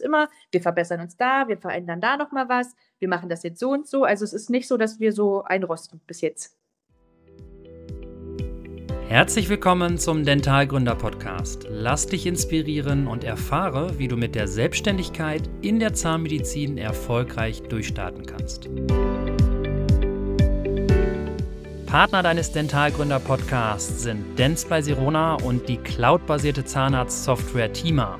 immer, wir verbessern uns da, wir verändern da nochmal was, wir machen das jetzt so und so. Also es ist nicht so, dass wir so einrosten bis jetzt. Herzlich willkommen zum Dentalgründer Podcast. Lass dich inspirieren und erfahre, wie du mit der Selbstständigkeit in der Zahnmedizin erfolgreich durchstarten kannst. Partner deines Dentalgründer Podcasts sind Dents bei Sirona und die cloudbasierte Zahnarztsoftware Tima.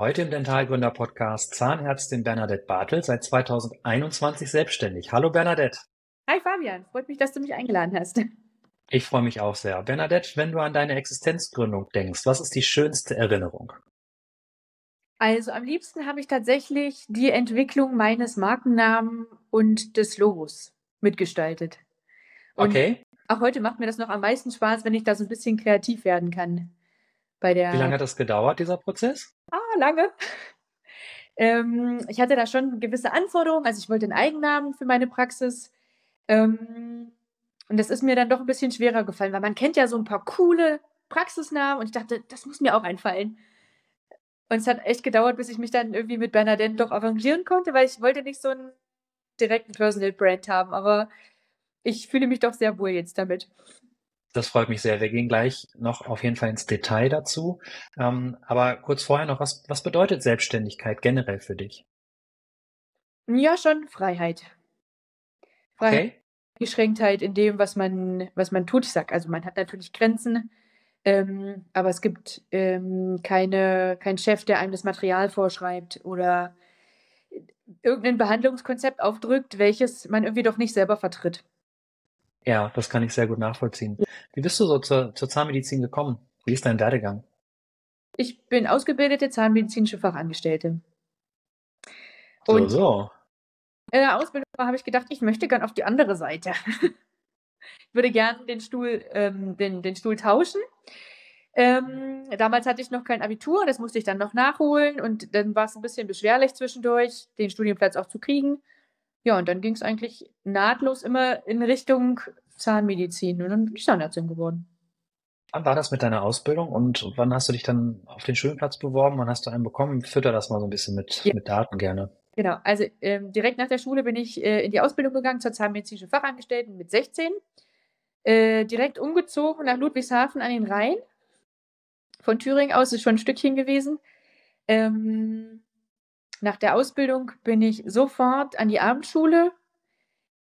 Heute im Dentalgründer Podcast Zahnärztin Bernadette Bartel, seit 2021 selbstständig. Hallo Bernadette. Hi Fabian, freut mich, dass du mich eingeladen hast. Ich freue mich auch sehr. Bernadette, wenn du an deine Existenzgründung denkst, was ist die schönste Erinnerung? Also am liebsten habe ich tatsächlich die Entwicklung meines Markennamen und des Logos mitgestaltet. Und okay. Auch heute macht mir das noch am meisten Spaß, wenn ich da so ein bisschen kreativ werden kann. Bei der Wie lange hat das gedauert, dieser Prozess? Ah, lange. Ähm, ich hatte da schon gewisse Anforderungen. Also ich wollte einen Eigennamen für meine Praxis. Ähm, und das ist mir dann doch ein bisschen schwerer gefallen, weil man kennt ja so ein paar coole Praxisnamen und ich dachte, das muss mir auch einfallen. Und es hat echt gedauert, bis ich mich dann irgendwie mit Bernadette doch arrangieren konnte, weil ich wollte nicht so einen direkten Personal Brand haben, aber ich fühle mich doch sehr wohl jetzt damit. Das freut mich sehr. Wir gehen gleich noch auf jeden Fall ins Detail dazu. Ähm, aber kurz vorher noch, was, was bedeutet Selbstständigkeit generell für dich? Ja, schon Freiheit. Freiheit. Okay. Beschränktheit in dem, was man, was man tut. Ich sag, also man hat natürlich Grenzen, ähm, aber es gibt ähm, keine, keinen Chef, der einem das Material vorschreibt oder irgendein Behandlungskonzept aufdrückt, welches man irgendwie doch nicht selber vertritt. Ja, das kann ich sehr gut nachvollziehen. Wie bist du so zur, zur Zahnmedizin gekommen? Wie ist dein Werdegang? Ich bin ausgebildete zahnmedizinische Fachangestellte. Und so, so. In der Ausbildung habe ich gedacht, ich möchte gern auf die andere Seite. ich würde gern den Stuhl, ähm, den, den Stuhl tauschen. Ähm, damals hatte ich noch kein Abitur, das musste ich dann noch nachholen und dann war es ein bisschen beschwerlich zwischendurch, den Studienplatz auch zu kriegen. Ja, und dann ging es eigentlich nahtlos immer in Richtung Zahnmedizin und dann bin ich Zahnärztin geworden. Wann war das mit deiner Ausbildung und wann hast du dich dann auf den Studienplatz beworben? Wann hast du einen bekommen? Fütter das mal so ein bisschen mit, ja. mit Daten gerne. Genau, also ähm, direkt nach der Schule bin ich äh, in die Ausbildung gegangen zur zahnmedizinischen Fachangestellten mit 16. Äh, direkt umgezogen nach Ludwigshafen an den Rhein. Von Thüringen aus ist schon ein Stückchen gewesen. Ähm, nach der Ausbildung bin ich sofort an die Abendschule,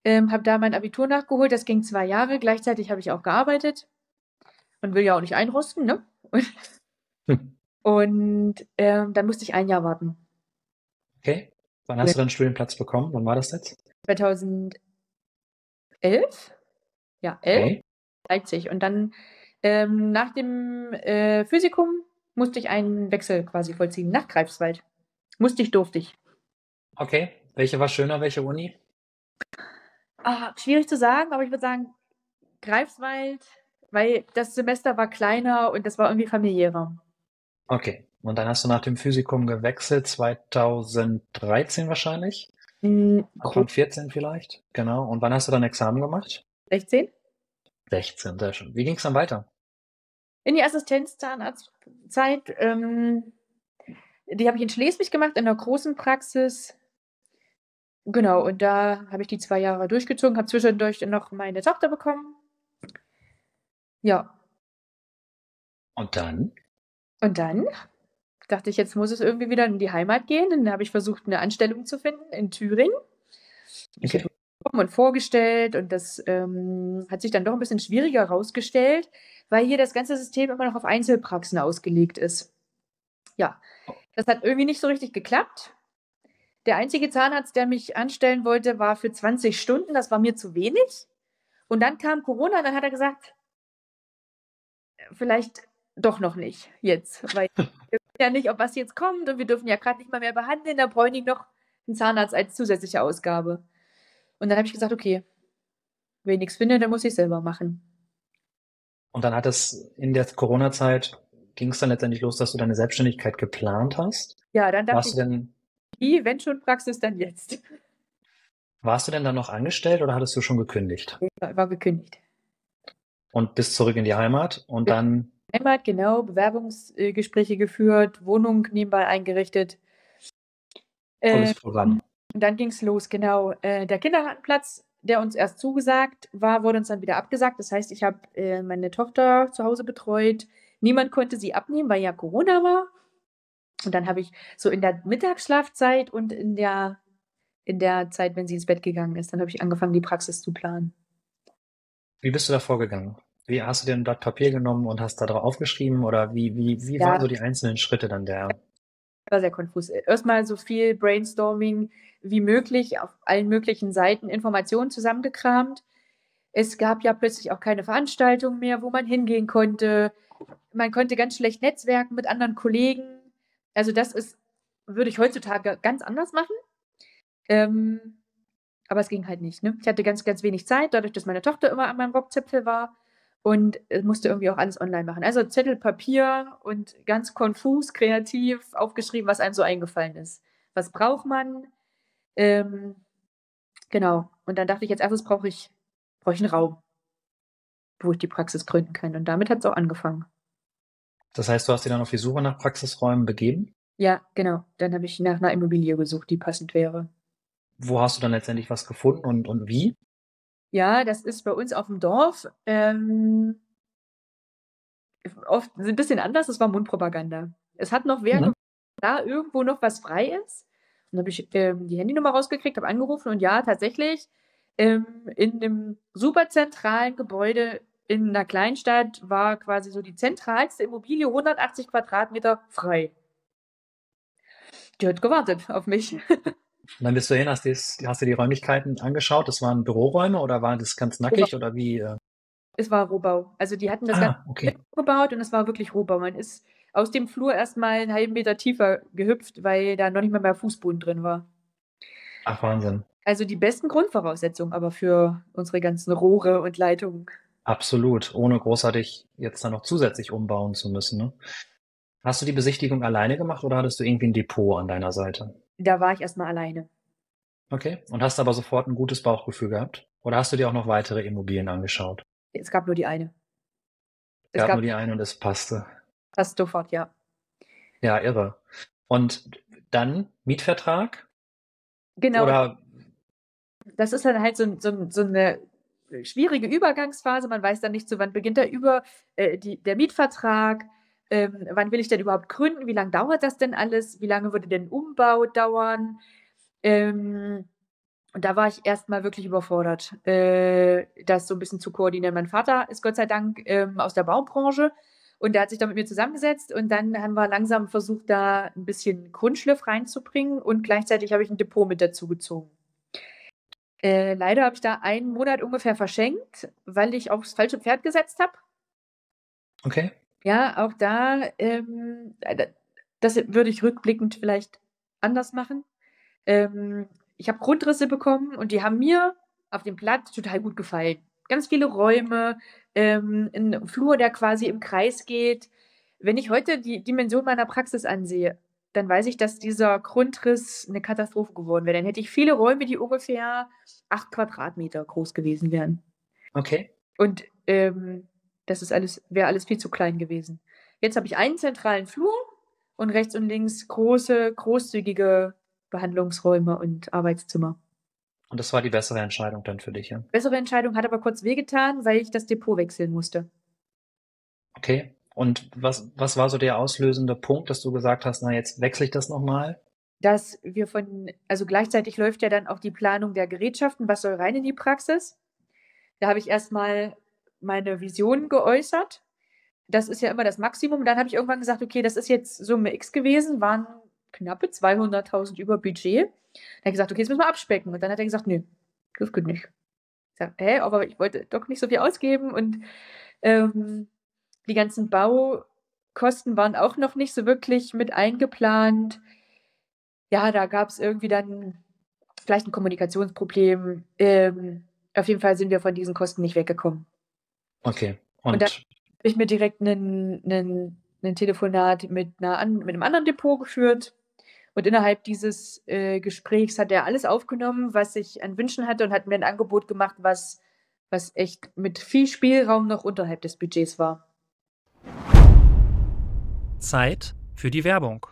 ähm, habe da mein Abitur nachgeholt. Das ging zwei Jahre. Gleichzeitig habe ich auch gearbeitet. Man will ja auch nicht einrosten, ne? Und, hm. und ähm, dann musste ich ein Jahr warten. Okay. Wann hast du deinen Studienplatz bekommen? Wann war das jetzt? 2011. Ja, 11. Okay. Leipzig. Und dann ähm, nach dem äh, Physikum musste ich einen Wechsel quasi vollziehen nach Greifswald. Musste ich, durfte ich. Okay. Welche war schöner, welche Uni? Ah, schwierig zu sagen, aber ich würde sagen Greifswald, weil das Semester war kleiner und das war irgendwie familiärer. Okay. Und dann hast du nach dem Physikum gewechselt, 2013 wahrscheinlich? Mhm. Anfang 14 vielleicht? Genau. Und wann hast du dann Examen gemacht? 16. 16, sehr schön. Wie ging es dann weiter? In die Assistenzzahnarztzeit. Ähm, die habe ich in Schleswig gemacht, in einer großen Praxis. Genau, und da habe ich die zwei Jahre durchgezogen, habe zwischendurch noch meine Tochter bekommen. Ja. Und dann? Und dann dachte ich, jetzt muss es irgendwie wieder in die Heimat gehen. Dann habe ich versucht, eine Anstellung zu finden in Thüringen. Ich okay. habe und vorgestellt und das ähm, hat sich dann doch ein bisschen schwieriger herausgestellt, weil hier das ganze System immer noch auf Einzelpraxen ausgelegt ist. Ja, das hat irgendwie nicht so richtig geklappt. Der einzige Zahnarzt, der mich anstellen wollte, war für 20 Stunden. Das war mir zu wenig. Und dann kam Corona und dann hat er gesagt, vielleicht doch noch nicht jetzt, weil wir wissen ja nicht, ob was jetzt kommt und wir dürfen ja gerade nicht mal mehr behandeln, da bräuchte ich noch einen Zahnarzt als zusätzliche Ausgabe. Und dann habe ich gesagt, okay, wenn ich nichts finde, dann muss ich selber machen. Und dann hat es in der Corona-Zeit, ging es dann letztendlich los, dass du deine Selbstständigkeit geplant hast? Ja, dann dachte Warst ich, du denn, wie, wenn schon Praxis, dann jetzt. Warst du denn dann noch angestellt oder hattest du schon gekündigt? Ich war, war gekündigt. Und bist zurück in die Heimat und ja. dann Heimat, genau, Bewerbungsgespräche geführt, Wohnung nebenbei eingerichtet. Volles äh, Programm. Und dann ging es los, genau. Äh, der Kindergartenplatz, der uns erst zugesagt war, wurde uns dann wieder abgesagt. Das heißt, ich habe äh, meine Tochter zu Hause betreut. Niemand konnte sie abnehmen, weil ja Corona war. Und dann habe ich so in der Mittagsschlafzeit und in der, in der Zeit, wenn sie ins Bett gegangen ist, dann habe ich angefangen, die Praxis zu planen. Wie bist du da vorgegangen? Wie hast du dir ein Blatt Papier genommen und hast da drauf aufgeschrieben? Oder wie, wie, wie ja. waren so die einzelnen Schritte dann der? War sehr konfus. Erstmal so viel Brainstorming wie möglich auf allen möglichen Seiten Informationen zusammengekramt. Es gab ja plötzlich auch keine Veranstaltungen mehr, wo man hingehen konnte. Man konnte ganz schlecht netzwerken mit anderen Kollegen. Also das ist, würde ich heutzutage ganz anders machen. Ähm, aber es ging halt nicht. Ne? Ich hatte ganz, ganz wenig Zeit, dadurch, dass meine Tochter immer an meinem Rockzipfel war und musste irgendwie auch alles online machen. Also Zettel, Papier und ganz konfus, kreativ aufgeschrieben, was einem so eingefallen ist. Was braucht man? Ähm, genau. Und dann dachte ich, jetzt erstens brauche ich, brauche ich einen Raum, wo ich die Praxis gründen kann. Und damit hat es auch angefangen. Das heißt, du hast dich dann auf die Suche nach Praxisräumen begeben? Ja, genau. Dann habe ich nach einer Immobilie gesucht, die passend wäre. Wo hast du dann letztendlich was gefunden und, und wie? Ja, das ist bei uns auf dem Dorf ähm, oft ein bisschen anders. Das war Mundpropaganda. Es hat noch wer, mhm. da irgendwo noch was frei ist. Und dann habe ich ähm, die Handynummer rausgekriegt, habe angerufen und ja, tatsächlich ähm, in einem super zentralen Gebäude in einer Kleinstadt war quasi so die zentralste Immobilie, 180 Quadratmeter frei. Die hat gewartet auf mich. Und dann bist du hin, hast, dies, hast du die Räumlichkeiten angeschaut. Das waren Büroräume oder war das ganz nackig oder wie? Äh? Es war Rohbau. Also die hatten das ah, okay. gebaut und es war wirklich Rohbau. Man ist aus dem Flur erstmal einen halben Meter tiefer gehüpft, weil da noch nicht mal mehr Fußboden drin war. Ach, Wahnsinn. Also die besten Grundvoraussetzungen aber für unsere ganzen Rohre und Leitungen. Absolut, ohne großartig jetzt dann noch zusätzlich umbauen zu müssen. Ne? Hast du die Besichtigung alleine gemacht oder hattest du irgendwie ein Depot an deiner Seite? Da war ich erstmal alleine. Okay, und hast aber sofort ein gutes Bauchgefühl gehabt? Oder hast du dir auch noch weitere Immobilien angeschaut? Es gab nur die eine. Es gab, gab nur die eine und es passte. Passt sofort, ja. Ja, irre. Und dann Mietvertrag? Genau. Oder das ist dann halt so, so, so eine schwierige Übergangsphase. Man weiß dann nicht, so wann beginnt der, Über, äh, die, der Mietvertrag, ähm, wann will ich denn überhaupt gründen, wie lange dauert das denn alles, wie lange würde denn Umbau dauern. Ähm, und da war ich erstmal wirklich überfordert, äh, das so ein bisschen zu koordinieren. Mein Vater ist Gott sei Dank ähm, aus der Baubranche und der hat sich da mit mir zusammengesetzt und dann haben wir langsam versucht, da ein bisschen Grundschliff reinzubringen und gleichzeitig habe ich ein Depot mit dazu gezogen. Äh, leider habe ich da einen Monat ungefähr verschenkt, weil ich aufs falsche Pferd gesetzt habe. Okay. Ja, auch da, ähm, äh, das würde ich rückblickend vielleicht anders machen. Ähm, ich habe Grundrisse bekommen und die haben mir auf dem Platz total gut gefallen. Ganz viele Räume, ähm, ein Flur, der quasi im Kreis geht. Wenn ich heute die Dimension meiner Praxis ansehe, dann weiß ich, dass dieser Grundriss eine Katastrophe geworden wäre. Dann hätte ich viele Räume, die ungefähr acht Quadratmeter groß gewesen wären. Okay. Und ähm, das ist alles, wäre alles viel zu klein gewesen. Jetzt habe ich einen zentralen Flur und rechts und links große, großzügige Behandlungsräume und Arbeitszimmer. Und das war die bessere Entscheidung dann für dich, ja? Bessere Entscheidung hat aber kurz wehgetan, weil ich das Depot wechseln musste. Okay. Und was, was war so der auslösende Punkt, dass du gesagt hast, na, jetzt wechsle ich das nochmal? Dass wir von, also gleichzeitig läuft ja dann auch die Planung der Gerätschaften, was soll rein in die Praxis. Da habe ich erstmal meine Vision geäußert. Das ist ja immer das Maximum. Dann habe ich irgendwann gesagt, okay, das ist jetzt Summe X gewesen, waren knappe 200.000 über Budget. Dann habe ich gesagt, okay, jetzt müssen wir abspecken. Und dann hat er gesagt, nö, das geht nicht. Ich sage, hä, aber ich wollte doch nicht so viel ausgeben und ähm, die ganzen Baukosten waren auch noch nicht so wirklich mit eingeplant. Ja, da gab es irgendwie dann vielleicht ein Kommunikationsproblem. Ähm, auf jeden Fall sind wir von diesen Kosten nicht weggekommen. Okay. Und, Und dann habe ich mir direkt ein Telefonat mit, einer, mit einem anderen Depot geführt. Und innerhalb dieses äh, Gesprächs hat er alles aufgenommen, was ich an Wünschen hatte und hat mir ein Angebot gemacht, was, was echt mit viel Spielraum noch unterhalb des Budgets war. Zeit für die Werbung.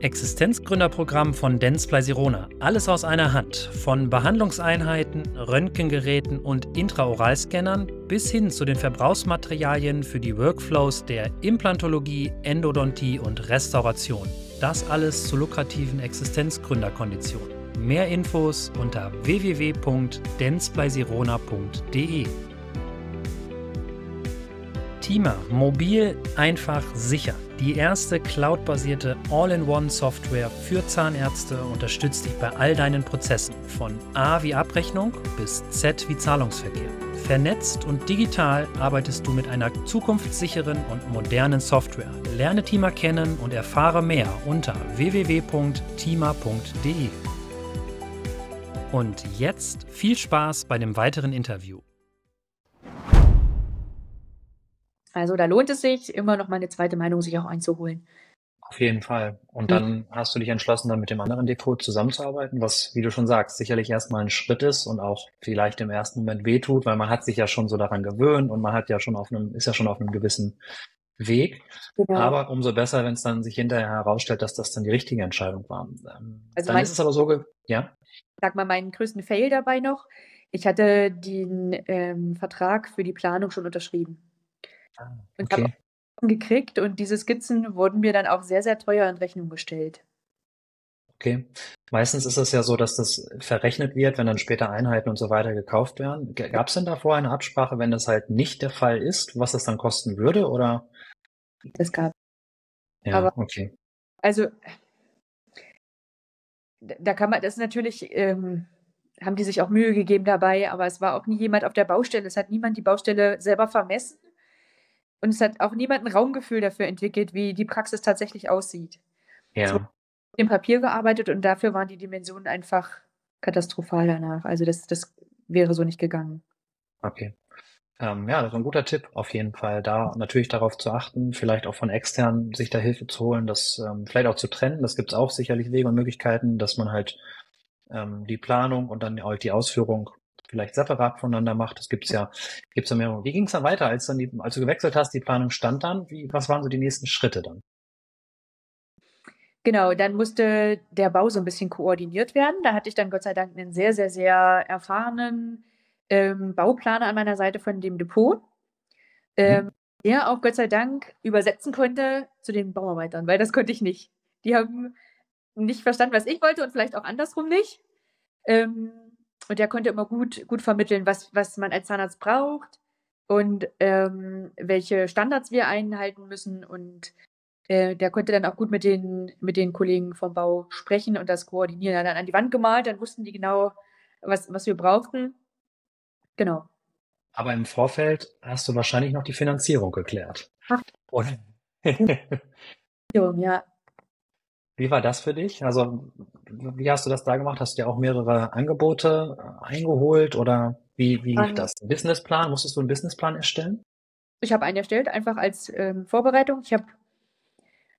Existenzgründerprogramm von Dentsply Sirona. Alles aus einer Hand. Von Behandlungseinheiten, Röntgengeräten und Intraoralscannern bis hin zu den Verbrauchsmaterialien für die Workflows der Implantologie, Endodontie und Restauration. Das alles zu lukrativen Existenzgründerkonditionen. Mehr Infos unter www.dentspleisirona.de. Tima, mobil, einfach, sicher. Die erste cloudbasierte All-in-One-Software für Zahnärzte unterstützt dich bei all deinen Prozessen, von A wie Abrechnung bis Z wie Zahlungsverkehr. Vernetzt und digital arbeitest du mit einer zukunftssicheren und modernen Software. Lerne Tima kennen und erfahre mehr unter www.tima.de. Und jetzt viel Spaß bei dem weiteren Interview. Also da lohnt es sich, immer noch mal eine zweite Meinung sich auch einzuholen. Auf jeden Fall. Und dann mhm. hast du dich entschlossen, dann mit dem anderen Depot zusammenzuarbeiten, was, wie du schon sagst, sicherlich erstmal ein Schritt ist und auch vielleicht im ersten Moment wehtut, weil man hat sich ja schon so daran gewöhnt und man hat ja schon auf einem, ist ja schon auf einem gewissen Weg. Genau. Aber umso besser, wenn es dann sich hinterher herausstellt, dass das dann die richtige Entscheidung war. Ähm, also dann ist es aber so, ja. Sag mal meinen größten Fail dabei noch. Ich hatte den ähm, Vertrag für die Planung schon unterschrieben. Ah, und okay. habe gekriegt und diese Skizzen wurden mir dann auch sehr, sehr teuer in Rechnung gestellt. Okay. Meistens ist es ja so, dass das verrechnet wird, wenn dann später Einheiten und so weiter gekauft werden. Gab es denn davor eine Absprache, wenn das halt nicht der Fall ist, was das dann kosten würde, oder? Es gab. Ja, Aber, okay. Also, da kann man, das ist natürlich, ähm, haben die sich auch Mühe gegeben dabei, aber es war auch nie jemand auf der Baustelle. Es hat niemand die Baustelle selber vermessen. Und es hat auch niemand ein Raumgefühl dafür entwickelt, wie die Praxis tatsächlich aussieht. Ja. Mit dem Papier gearbeitet und dafür waren die Dimensionen einfach katastrophal danach. Also das, das wäre so nicht gegangen. Okay. Ähm, ja, das ist ein guter Tipp auf jeden Fall. Da natürlich darauf zu achten, vielleicht auch von extern sich da Hilfe zu holen, das ähm, vielleicht auch zu trennen. Das gibt es auch sicherlich Wege und Möglichkeiten, dass man halt ähm, die Planung und dann auch die Ausführung vielleicht separat voneinander macht. Das gibt's ja, gibt's ja mehrere. Wie ging es dann weiter, als dann die, als du gewechselt hast, die Planung stand dann? Wie, was waren so die nächsten Schritte dann? Genau, dann musste der Bau so ein bisschen koordiniert werden. Da hatte ich dann Gott sei Dank einen sehr, sehr, sehr erfahrenen ähm, Bauplaner an meiner Seite von dem Depot, ähm, mhm. der auch Gott sei Dank übersetzen konnte zu den Bauarbeitern, weil das konnte ich nicht. Die haben nicht verstanden, was ich wollte und vielleicht auch andersrum nicht. Ähm, und der konnte immer gut, gut vermitteln, was, was man als Zahnarzt braucht und ähm, welche Standards wir einhalten müssen. Und äh, der konnte dann auch gut mit den, mit den Kollegen vom Bau sprechen und das koordinieren. Er hat dann an die Wand gemalt, dann wussten die genau, was, was wir brauchten. Genau. Aber im Vorfeld hast du wahrscheinlich noch die Finanzierung geklärt. Ach. Oder? ja, wie war das für dich? Also, wie hast du das da gemacht? Hast du dir auch mehrere Angebote äh, eingeholt oder wie, wie lief ähm, das? Businessplan? Musstest du einen Businessplan erstellen? Ich habe einen erstellt, einfach als ähm, Vorbereitung. Ich habe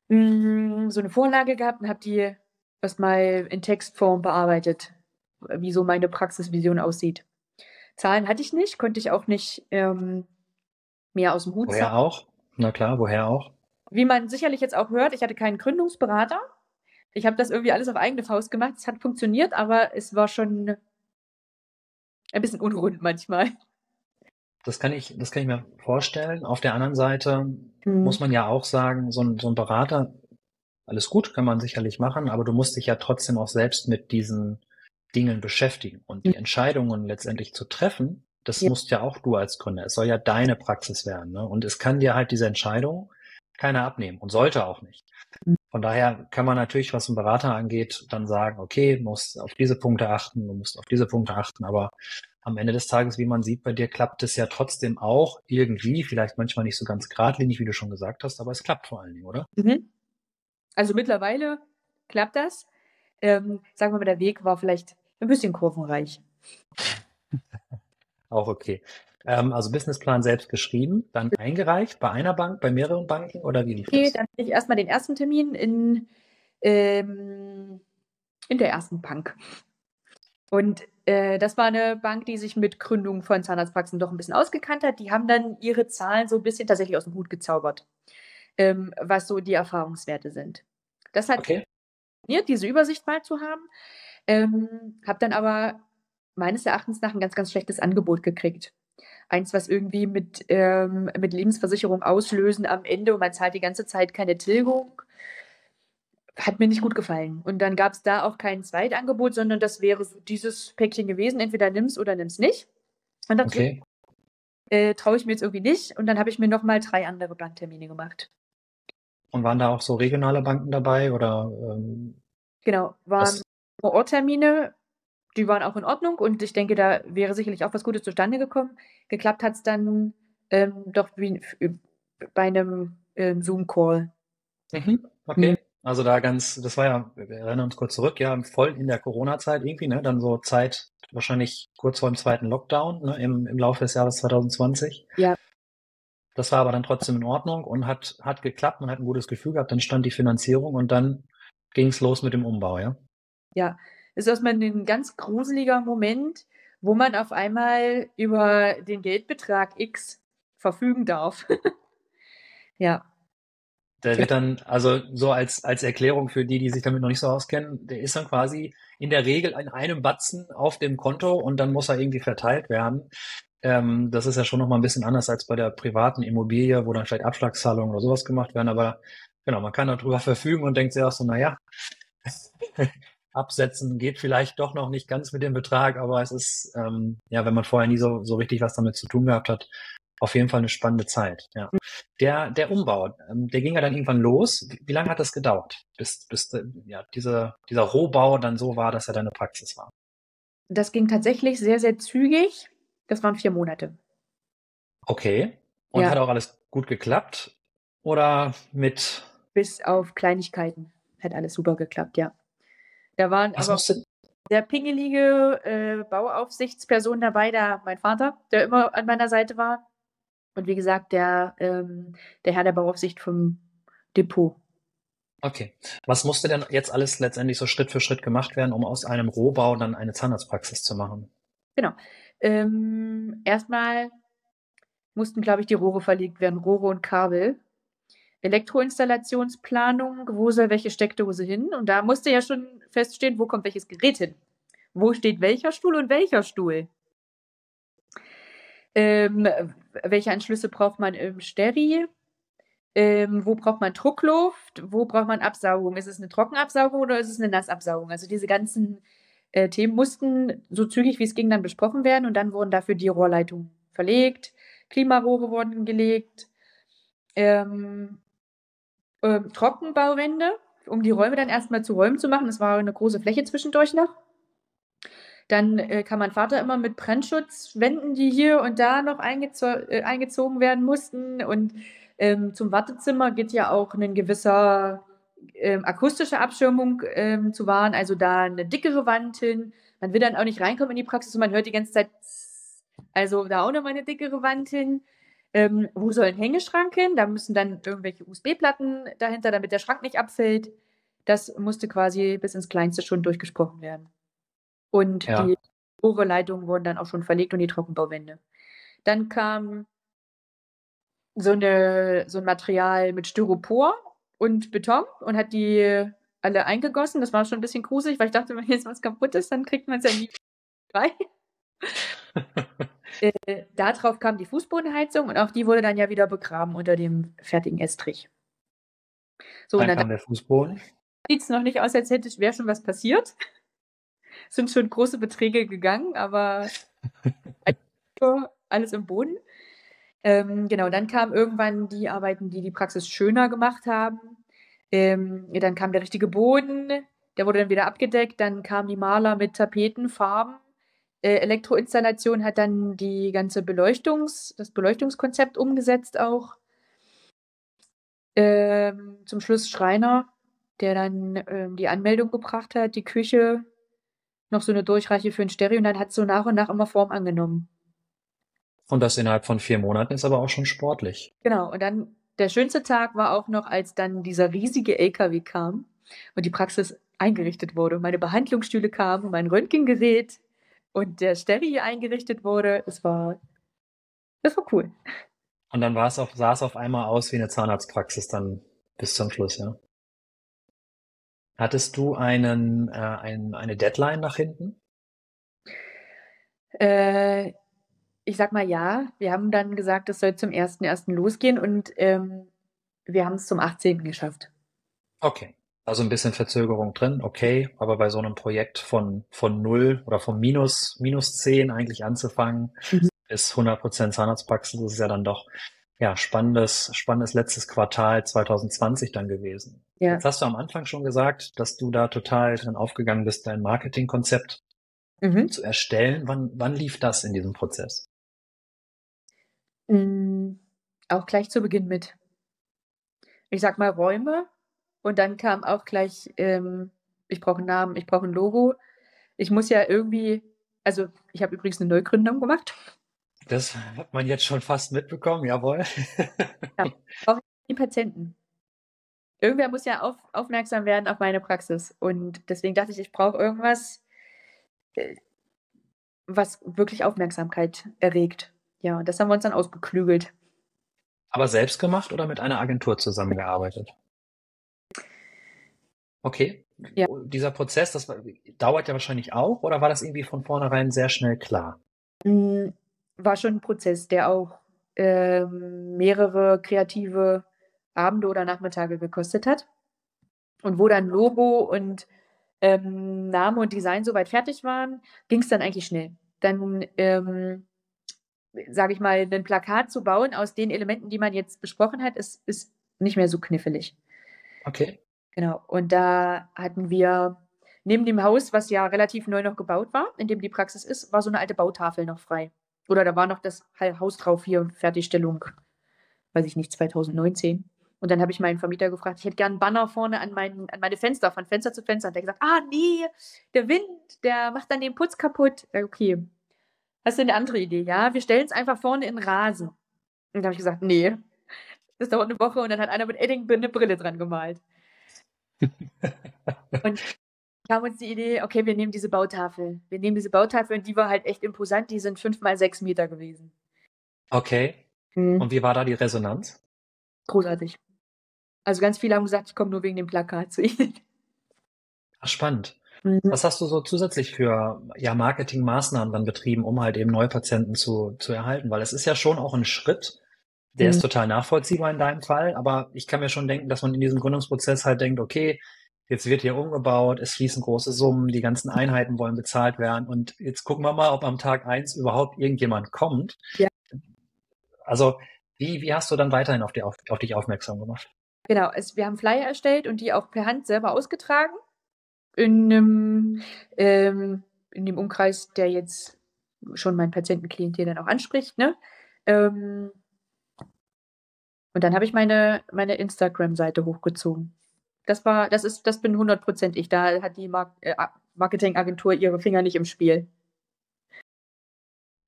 mm, so eine Vorlage gehabt und habe die erstmal in Textform bearbeitet, wie so meine Praxisvision aussieht. Zahlen hatte ich nicht, konnte ich auch nicht ähm, mehr aus dem Hut Woher auch? Na klar, woher auch? Wie man sicherlich jetzt auch hört, ich hatte keinen Gründungsberater. Ich habe das irgendwie alles auf eigene Faust gemacht. Es hat funktioniert, aber es war schon ein bisschen unrund manchmal. Das kann ich, das kann ich mir vorstellen. Auf der anderen Seite hm. muss man ja auch sagen, so ein, so ein Berater, alles gut, kann man sicherlich machen, aber du musst dich ja trotzdem auch selbst mit diesen Dingen beschäftigen. Und die hm. Entscheidungen letztendlich zu treffen, das ja. musst ja auch du als Gründer. Es soll ja deine Praxis werden. Ne? Und es kann dir halt diese Entscheidung keiner abnehmen und sollte auch nicht. Von daher kann man natürlich, was einen Berater angeht, dann sagen, okay, du musst auf diese Punkte achten, du musst auf diese Punkte achten, aber am Ende des Tages, wie man sieht, bei dir klappt es ja trotzdem auch irgendwie, vielleicht manchmal nicht so ganz geradlinig, wie du schon gesagt hast, aber es klappt vor allen Dingen, oder? Mhm. Also mittlerweile klappt das. Ähm, sagen wir mal, der Weg war vielleicht ein bisschen kurvenreich. auch okay. Ähm, also Businessplan selbst geschrieben, dann eingereicht bei einer Bank, bei mehreren Banken oder wie lief okay, das? dann hatte ich erstmal den ersten Termin in, ähm, in der ersten Bank. Und äh, das war eine Bank, die sich mit Gründung von Zahnarztpraxen doch ein bisschen ausgekannt hat. Die haben dann ihre Zahlen so ein bisschen tatsächlich aus dem Hut gezaubert. ähm, was so die Erfahrungswerte sind. Das hat Okay. funktioniert, diese Übersicht mal zu haben. Ähm, habe dann aber meines Erachtens nach ein ganz, ganz schlechtes Angebot gekriegt. Eins, was irgendwie mit, ähm, mit Lebensversicherung auslösen am Ende und man zahlt die ganze Zeit keine Tilgung. Hat mir nicht gut gefallen. Und dann gab es da auch kein Zweitangebot, sondern das wäre so dieses Päckchen gewesen, entweder nimm's oder nimm's nicht. Und dazu Okay. äh, traue ich mir jetzt irgendwie nicht. Und dann habe ich mir nochmal drei andere Banktermine gemacht. Und waren da auch so regionale Banken dabei oder ähm, Genau, waren? Vor-Ort-Termine, die waren auch in Ordnung und ich denke, da wäre sicherlich auch was Gutes zustande gekommen. Geklappt hat es dann ähm, doch wie, bei einem ähm, Zoom-Call. Mhm. Okay. Also da ganz, das war ja, wir erinnern uns kurz zurück, ja, voll in der Corona-Zeit irgendwie, ne? Dann so Zeit, wahrscheinlich kurz vor dem zweiten Lockdown, ne? Im, im Laufe des Jahres 2020. Ja. Das war aber dann trotzdem in Ordnung und hat, hat geklappt, man hat ein gutes Gefühl gehabt, dann stand die Finanzierung und dann ging es los mit dem Umbau, ja? Ja, ist erstmal ein ganz gruseliger Moment, wo man auf einmal über den Geldbetrag X verfügen darf. ja, Der wird dann, also so als, als Erklärung für die, die sich damit noch nicht so auskennen, der ist dann quasi in der Regel in einem Batzen auf dem Konto und dann muss er irgendwie verteilt werden. Ähm, das ist ja schon nochmal ein bisschen anders als bei der privaten Immobilie, wo dann vielleicht Abschlagszahlungen oder sowas gemacht werden. Aber genau, man kann darüber verfügen und denkt sich auch so, naja, absetzen geht vielleicht doch noch nicht ganz mit dem Betrag, aber es ist, ähm, ja, wenn man vorher nie so, so richtig was damit zu tun gehabt hat, auf jeden Fall eine spannende Zeit. Ja. Der, der Umbau, ähm, der ging ja dann irgendwann los. Wie, wie lange hat das gedauert, bis, bis äh, ja, diese, dieser Rohbau dann so war, dass er deine Praxis war? das ging tatsächlich sehr, sehr zügig. Das waren vier Monate. Okay. Und Ja. hat auch alles gut geklappt? Oder mit, Bis auf Kleinigkeiten. Hat alles super geklappt, ja. Da waren was aber sehr pingelige äh, Bauaufsichtspersonen dabei, da mein Vater, der immer an meiner Seite war. Und wie gesagt, der, ähm, der Herr der Bauaufsicht vom Depot. okay. Was musste denn jetzt alles letztendlich so Schritt für Schritt gemacht werden, um aus einem Rohbau dann eine Zahnarztpraxis zu machen? Ähm, erstmal mussten, glaube ich, die Rohre verlegt werden, Rohre und Kabel. Elektroinstallationsplanung, wo soll welche Steckdose hin? Und da musste ja schon feststehen, wo kommt welches Gerät hin. Wo steht welcher Stuhl und welcher Stuhl? Ähm, welche Anschlüsse braucht man im Steri? Ähm, wo braucht man Druckluft? Wo braucht man Absaugung? Ist es eine Trockenabsaugung oder ist es eine Nassabsaugung? Also diese ganzen äh, Themen mussten so zügig wie es ging dann besprochen werden und dann wurden dafür die Rohrleitungen verlegt, Klimarohre wurden gelegt, ähm, ähm, Trockenbauwände, um die Räume dann erstmal zu Räumen zu machen. Es war eine große Fläche zwischendurch noch. Dann äh, kam mein Vater immer mit Brennschutzwänden, die hier und da noch eingezo äh, eingezogen werden mussten. Und ähm, zum Wartezimmer geht ja auch ein gewisser ähm, akustische Abschirmung ähm, zu wahren, also da eine dickere Wand hin. Man will dann auch nicht reinkommen in die Praxis und man hört die ganze Zeit, also da auch nochmal eine dickere Wand hin. Ähm, wo soll ein Hängeschrank hin? Da müssen dann irgendwelche USB-Platten dahinter, damit der Schrank nicht abfällt. Das musste quasi bis ins Kleinste schon durchgesprochen werden. Und Ja. die Rohrleitungen wurden dann auch schon verlegt und die Trockenbauwände. Dann kam so, eine, so ein Material mit Styropor und Beton und hat die alle eingegossen. Das war schon ein bisschen gruselig, weil ich dachte, wenn jetzt was kaputt ist, dann kriegt man es ja nie frei. Äh, darauf kam die Fußbodenheizung und auch die wurde dann ja wieder begraben unter dem fertigen Estrich. So, und Dann dann kam der Fußboden. sieht es noch nicht aus, als hätte wäre schon was passiert. Es sind schon große Beträge gegangen, aber alles im Boden. Ähm, genau, dann kamen irgendwann die Arbeiten, die die Praxis schöner gemacht haben. Ähm, dann kam der richtige Boden, der wurde dann wieder abgedeckt. Dann kamen die Maler mit Tapeten, Farben. Äh, Elektroinstallation hat dann die ganze Beleuchtungs-, das Beleuchtungskonzept umgesetzt auch. Ähm, zum Schluss Schreiner, der dann ähm, die Anmeldung gebracht hat, die Küche, noch so eine Durchreiche für ein Stereo und dann hat es so nach und nach immer Form angenommen. Und das innerhalb von vier Monaten ist aber auch schon sportlich. Genau, und dann der schönste Tag war auch noch, als dann dieser riesige LKW kam und die Praxis eingerichtet wurde. Meine Behandlungsstühle kamen, mein Röntgengerät und der Stereo eingerichtet wurde. Es war, das war cool. Und dann war es auf, sah es auf einmal aus wie eine Zahnarztpraxis dann bis zum Schluss, ja. Hattest du einen, äh, ein, eine Deadline nach hinten? Äh, ich sag mal ja. Wir haben dann gesagt, es soll zum 1.1. losgehen und ähm, wir haben es zum 18. geschafft. Okay. Also ein bisschen Verzögerung drin, okay, aber bei so einem Projekt von, von null oder von minus, minus zehn eigentlich anzufangen, mhm. bis 100% Zahnarztpraxis ist ja dann doch ja, spannendes, spannendes letztes Quartal 2020 dann gewesen. Ja. Jetzt hast du am Anfang schon gesagt, dass du da total drin aufgegangen bist, dein Marketingkonzept mhm. zu erstellen. Wann, wann lief das in diesem Prozess? Mhm. Auch gleich zu Beginn mit. Ich sag mal Räume und dann kam auch gleich, ähm, ich brauche einen Namen, ich brauche ein Logo. Ich muss ja irgendwie, also ich habe übrigens eine Neugründung gemacht. Das hat man jetzt schon fast mitbekommen, jawohl. ja, auch die Patienten. Irgendwer muss ja auf, aufmerksam werden auf meine Praxis. Und deswegen dachte ich, ich brauche irgendwas, äh, was wirklich Aufmerksamkeit erregt. Ja, und das haben wir uns dann ausgeklügelt. Aber selbst gemacht oder mit einer Agentur zusammengearbeitet? Okay. Ja. Dieser Prozess, das dauert ja wahrscheinlich auch, oder war das irgendwie von vornherein sehr schnell klar? Hm, war schon ein Prozess, der auch ähm, mehrere kreative Abende oder Nachmittage gekostet hat. Und wo dann Logo und ähm, Name und Design soweit fertig waren, ging es dann eigentlich schnell. Dann, ähm, sage ich mal, ein Plakat zu bauen aus den Elementen, die man jetzt besprochen hat, ist, ist nicht mehr so knifflig. Okay. Genau. Und da hatten wir neben dem Haus, was ja relativ neu noch gebaut war, in dem die Praxis ist, war so eine alte Bautafel noch frei. Oder da war noch das Haus drauf hier, Fertigstellung, weiß ich nicht, 2019. Und dann habe ich meinen Vermieter gefragt, ich hätte gern einen Banner vorne an, mein, an meine Fenster, von Fenster zu Fenster. Und der hat gesagt, ah nee, der Wind, der macht dann den Putz kaputt. Okay. Hast du eine andere Idee? Ja, wir stellen es einfach vorne in Rasen. Und da habe ich gesagt, nee, das dauert eine Woche und dann hat einer mit Edding eine Brille dran gemalt und kam uns die Idee, okay, wir nehmen diese Bautafel. Wir nehmen diese Bautafel und die war halt echt imposant. Die sind fünf mal sechs Meter gewesen. Okay. Mhm. Und wie war da die Resonanz? Großartig. Also ganz viele haben gesagt, ich komme nur wegen dem Plakat zu Ihnen. Ach, spannend. Mhm. Was hast du so zusätzlich für ja, Marketingmaßnahmen dann betrieben, um halt eben Neupatienten zu, zu erhalten? Weil es ist ja schon auch ein Schritt, der mhm. ist total nachvollziehbar in deinem Fall, aber ich kann mir schon denken, dass man in diesem Gründungsprozess halt denkt, okay, jetzt wird hier umgebaut, es fließen große Summen, die ganzen Einheiten wollen bezahlt werden und jetzt gucken wir mal, ob am Tag eins überhaupt irgendjemand kommt. Ja. Also wie, wie hast du dann weiterhin auf, die, auf, auf dich aufmerksam gemacht? Genau, es, wir haben Flyer erstellt und die auch per Hand selber ausgetragen. In, einem, ähm, in dem Umkreis, der jetzt schon mein Patientenklientel dann auch anspricht. Ne? Ähm, und dann habe ich meine, meine Instagram-Seite hochgezogen. Das war, das ist, das bin 100% ich. Da hat die Mar äh, Marketingagentur ihre Finger nicht im Spiel.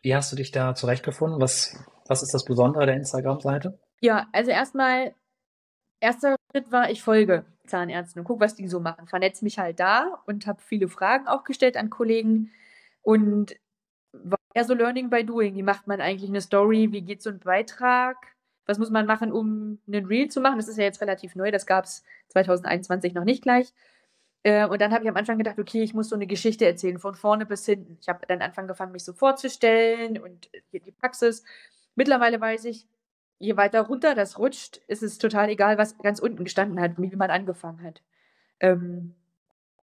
Wie hast du dich da zurechtgefunden? Was, was ist das Besondere der Instagram-Seite? Ja, also erstmal, erster Schritt war, ich folge Zahnärzten und gucke, was die so machen. Vernetze mich halt da und habe viele Fragen auch gestellt an Kollegen und war eher so Learning by Doing. Wie macht man eigentlich eine Story? Wie geht so ein Beitrag? Was muss man machen, um einen Reel zu machen? Das ist ja jetzt relativ neu, das gab es 2021 noch nicht gleich. Äh, und dann habe ich am Anfang gedacht, okay, ich muss so eine Geschichte erzählen, von vorne bis hinten. Ich habe dann angefangen, mich so vorzustellen und die Praxis. Mittlerweile weiß ich, je weiter runter das rutscht, ist es total egal, was ganz unten gestanden hat, wie man angefangen hat. Ähm,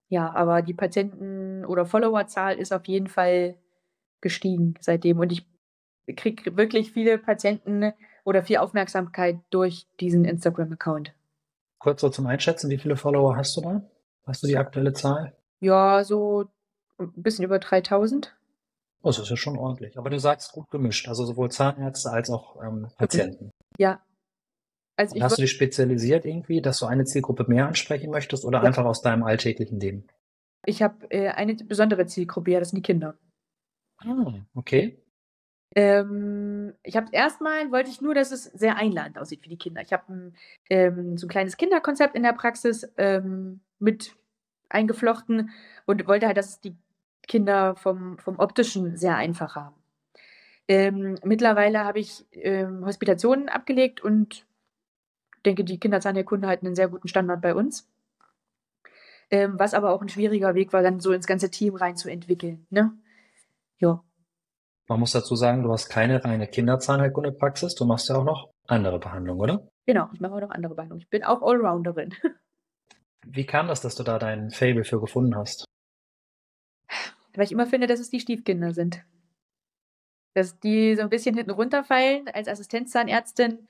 ja, aber die Patienten- oder Followerzahl ist auf jeden Fall gestiegen seitdem. Und ich kriege wirklich viele Patienten oder viel Aufmerksamkeit durch diesen Instagram-Account. Kurz so zum Einschätzen, wie viele Follower hast du da? Hast du die aktuelle Zahl? Ja, so ein bisschen über 3000. Oh, das ist ja schon ordentlich. Aber du sagst gut gemischt, also sowohl Zahnärzte als auch ähm, Patienten. Ja. Also hast du dich spezialisiert irgendwie, dass du eine Zielgruppe mehr ansprechen möchtest oder ja. einfach aus deinem alltäglichen Leben? Ich habe äh, eine besondere Zielgruppe, ja, das sind die Kinder. Ah, okay. Ähm, ich habe erstmal wollte ich nur, dass es sehr einladend aussieht für die Kinder. Ich habe ähm, so ein kleines Kinderkonzept in der Praxis ähm, mit eingeflochten und wollte halt, dass die Kinder vom, vom optischen sehr einfach haben. Ähm, mittlerweile habe ich ähm, Hospitationen abgelegt und denke, die Kinderzahnheilkunde hat einen sehr guten Standard bei uns. Ähm, was aber auch ein schwieriger Weg war, dann so ins ganze Team reinzuentwickeln. Ne? Ja. Man muss dazu sagen, du hast keine reine Kinderzahnheilkunde-Praxis, du machst ja auch noch andere Behandlungen, oder? Genau, ich mache auch noch andere Behandlungen. Ich bin auch Allrounderin. Wie kam das, dass du da dein Fable für gefunden hast? Weil ich immer finde, dass es die Stiefkinder sind. Dass die so ein bisschen hinten runterfallen. Als Assistenzzahnärztin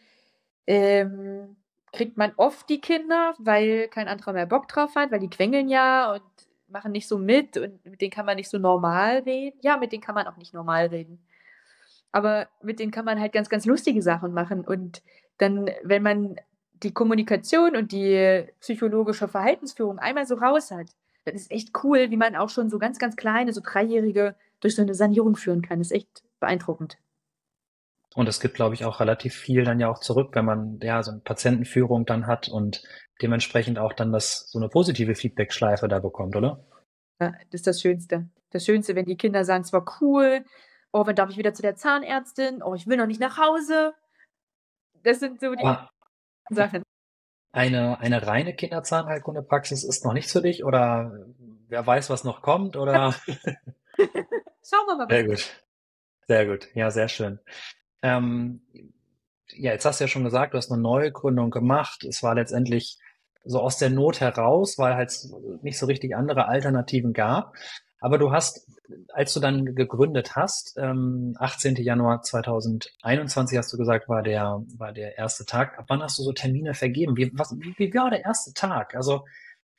ähm, kriegt man oft die Kinder, weil kein anderer mehr Bock drauf hat, weil die quengeln ja und machen nicht so mit und mit denen kann man nicht so normal reden. Ja, mit denen kann man auch nicht normal reden. Aber mit denen kann man halt ganz, ganz lustige Sachen machen. Und dann, wenn man die Kommunikation und die psychologische Verhaltensführung einmal so raus hat, dann ist echt cool, wie man auch schon so ganz, ganz kleine, so Dreijährige durch so eine Sanierung führen kann. Das ist echt beeindruckend. Und es gibt, glaube ich, auch relativ viel dann ja auch zurück, wenn man ja so eine Patientenführung dann hat und dementsprechend auch dann das so eine positive Feedback-Schleife da bekommt, oder? Ja, das ist das Schönste. Das Schönste, wenn die Kinder sagen, es war cool, oh, wann darf ich wieder zu der Zahnärztin? Oh, ich will noch nicht nach Hause. Das sind so die Aber Sachen. Eine, eine reine Kinderzahnheilkunde-Praxis ist noch nichts für dich oder wer weiß, was noch kommt oder? Schauen wir mal. Sehr gut. Sehr gut. Ja, sehr schön. Ähm, ja, jetzt hast du ja schon gesagt, du hast eine neue Gründung gemacht. Es war letztendlich so aus der Not heraus, weil halt nicht so richtig andere Alternativen gab. Aber du hast, als du dann gegründet hast, ähm, 18. Januar 2021 hast du gesagt, war der, war der erste Tag. Ab wann hast du so Termine vergeben? Wie, was, wie, wie war der erste Tag? Also,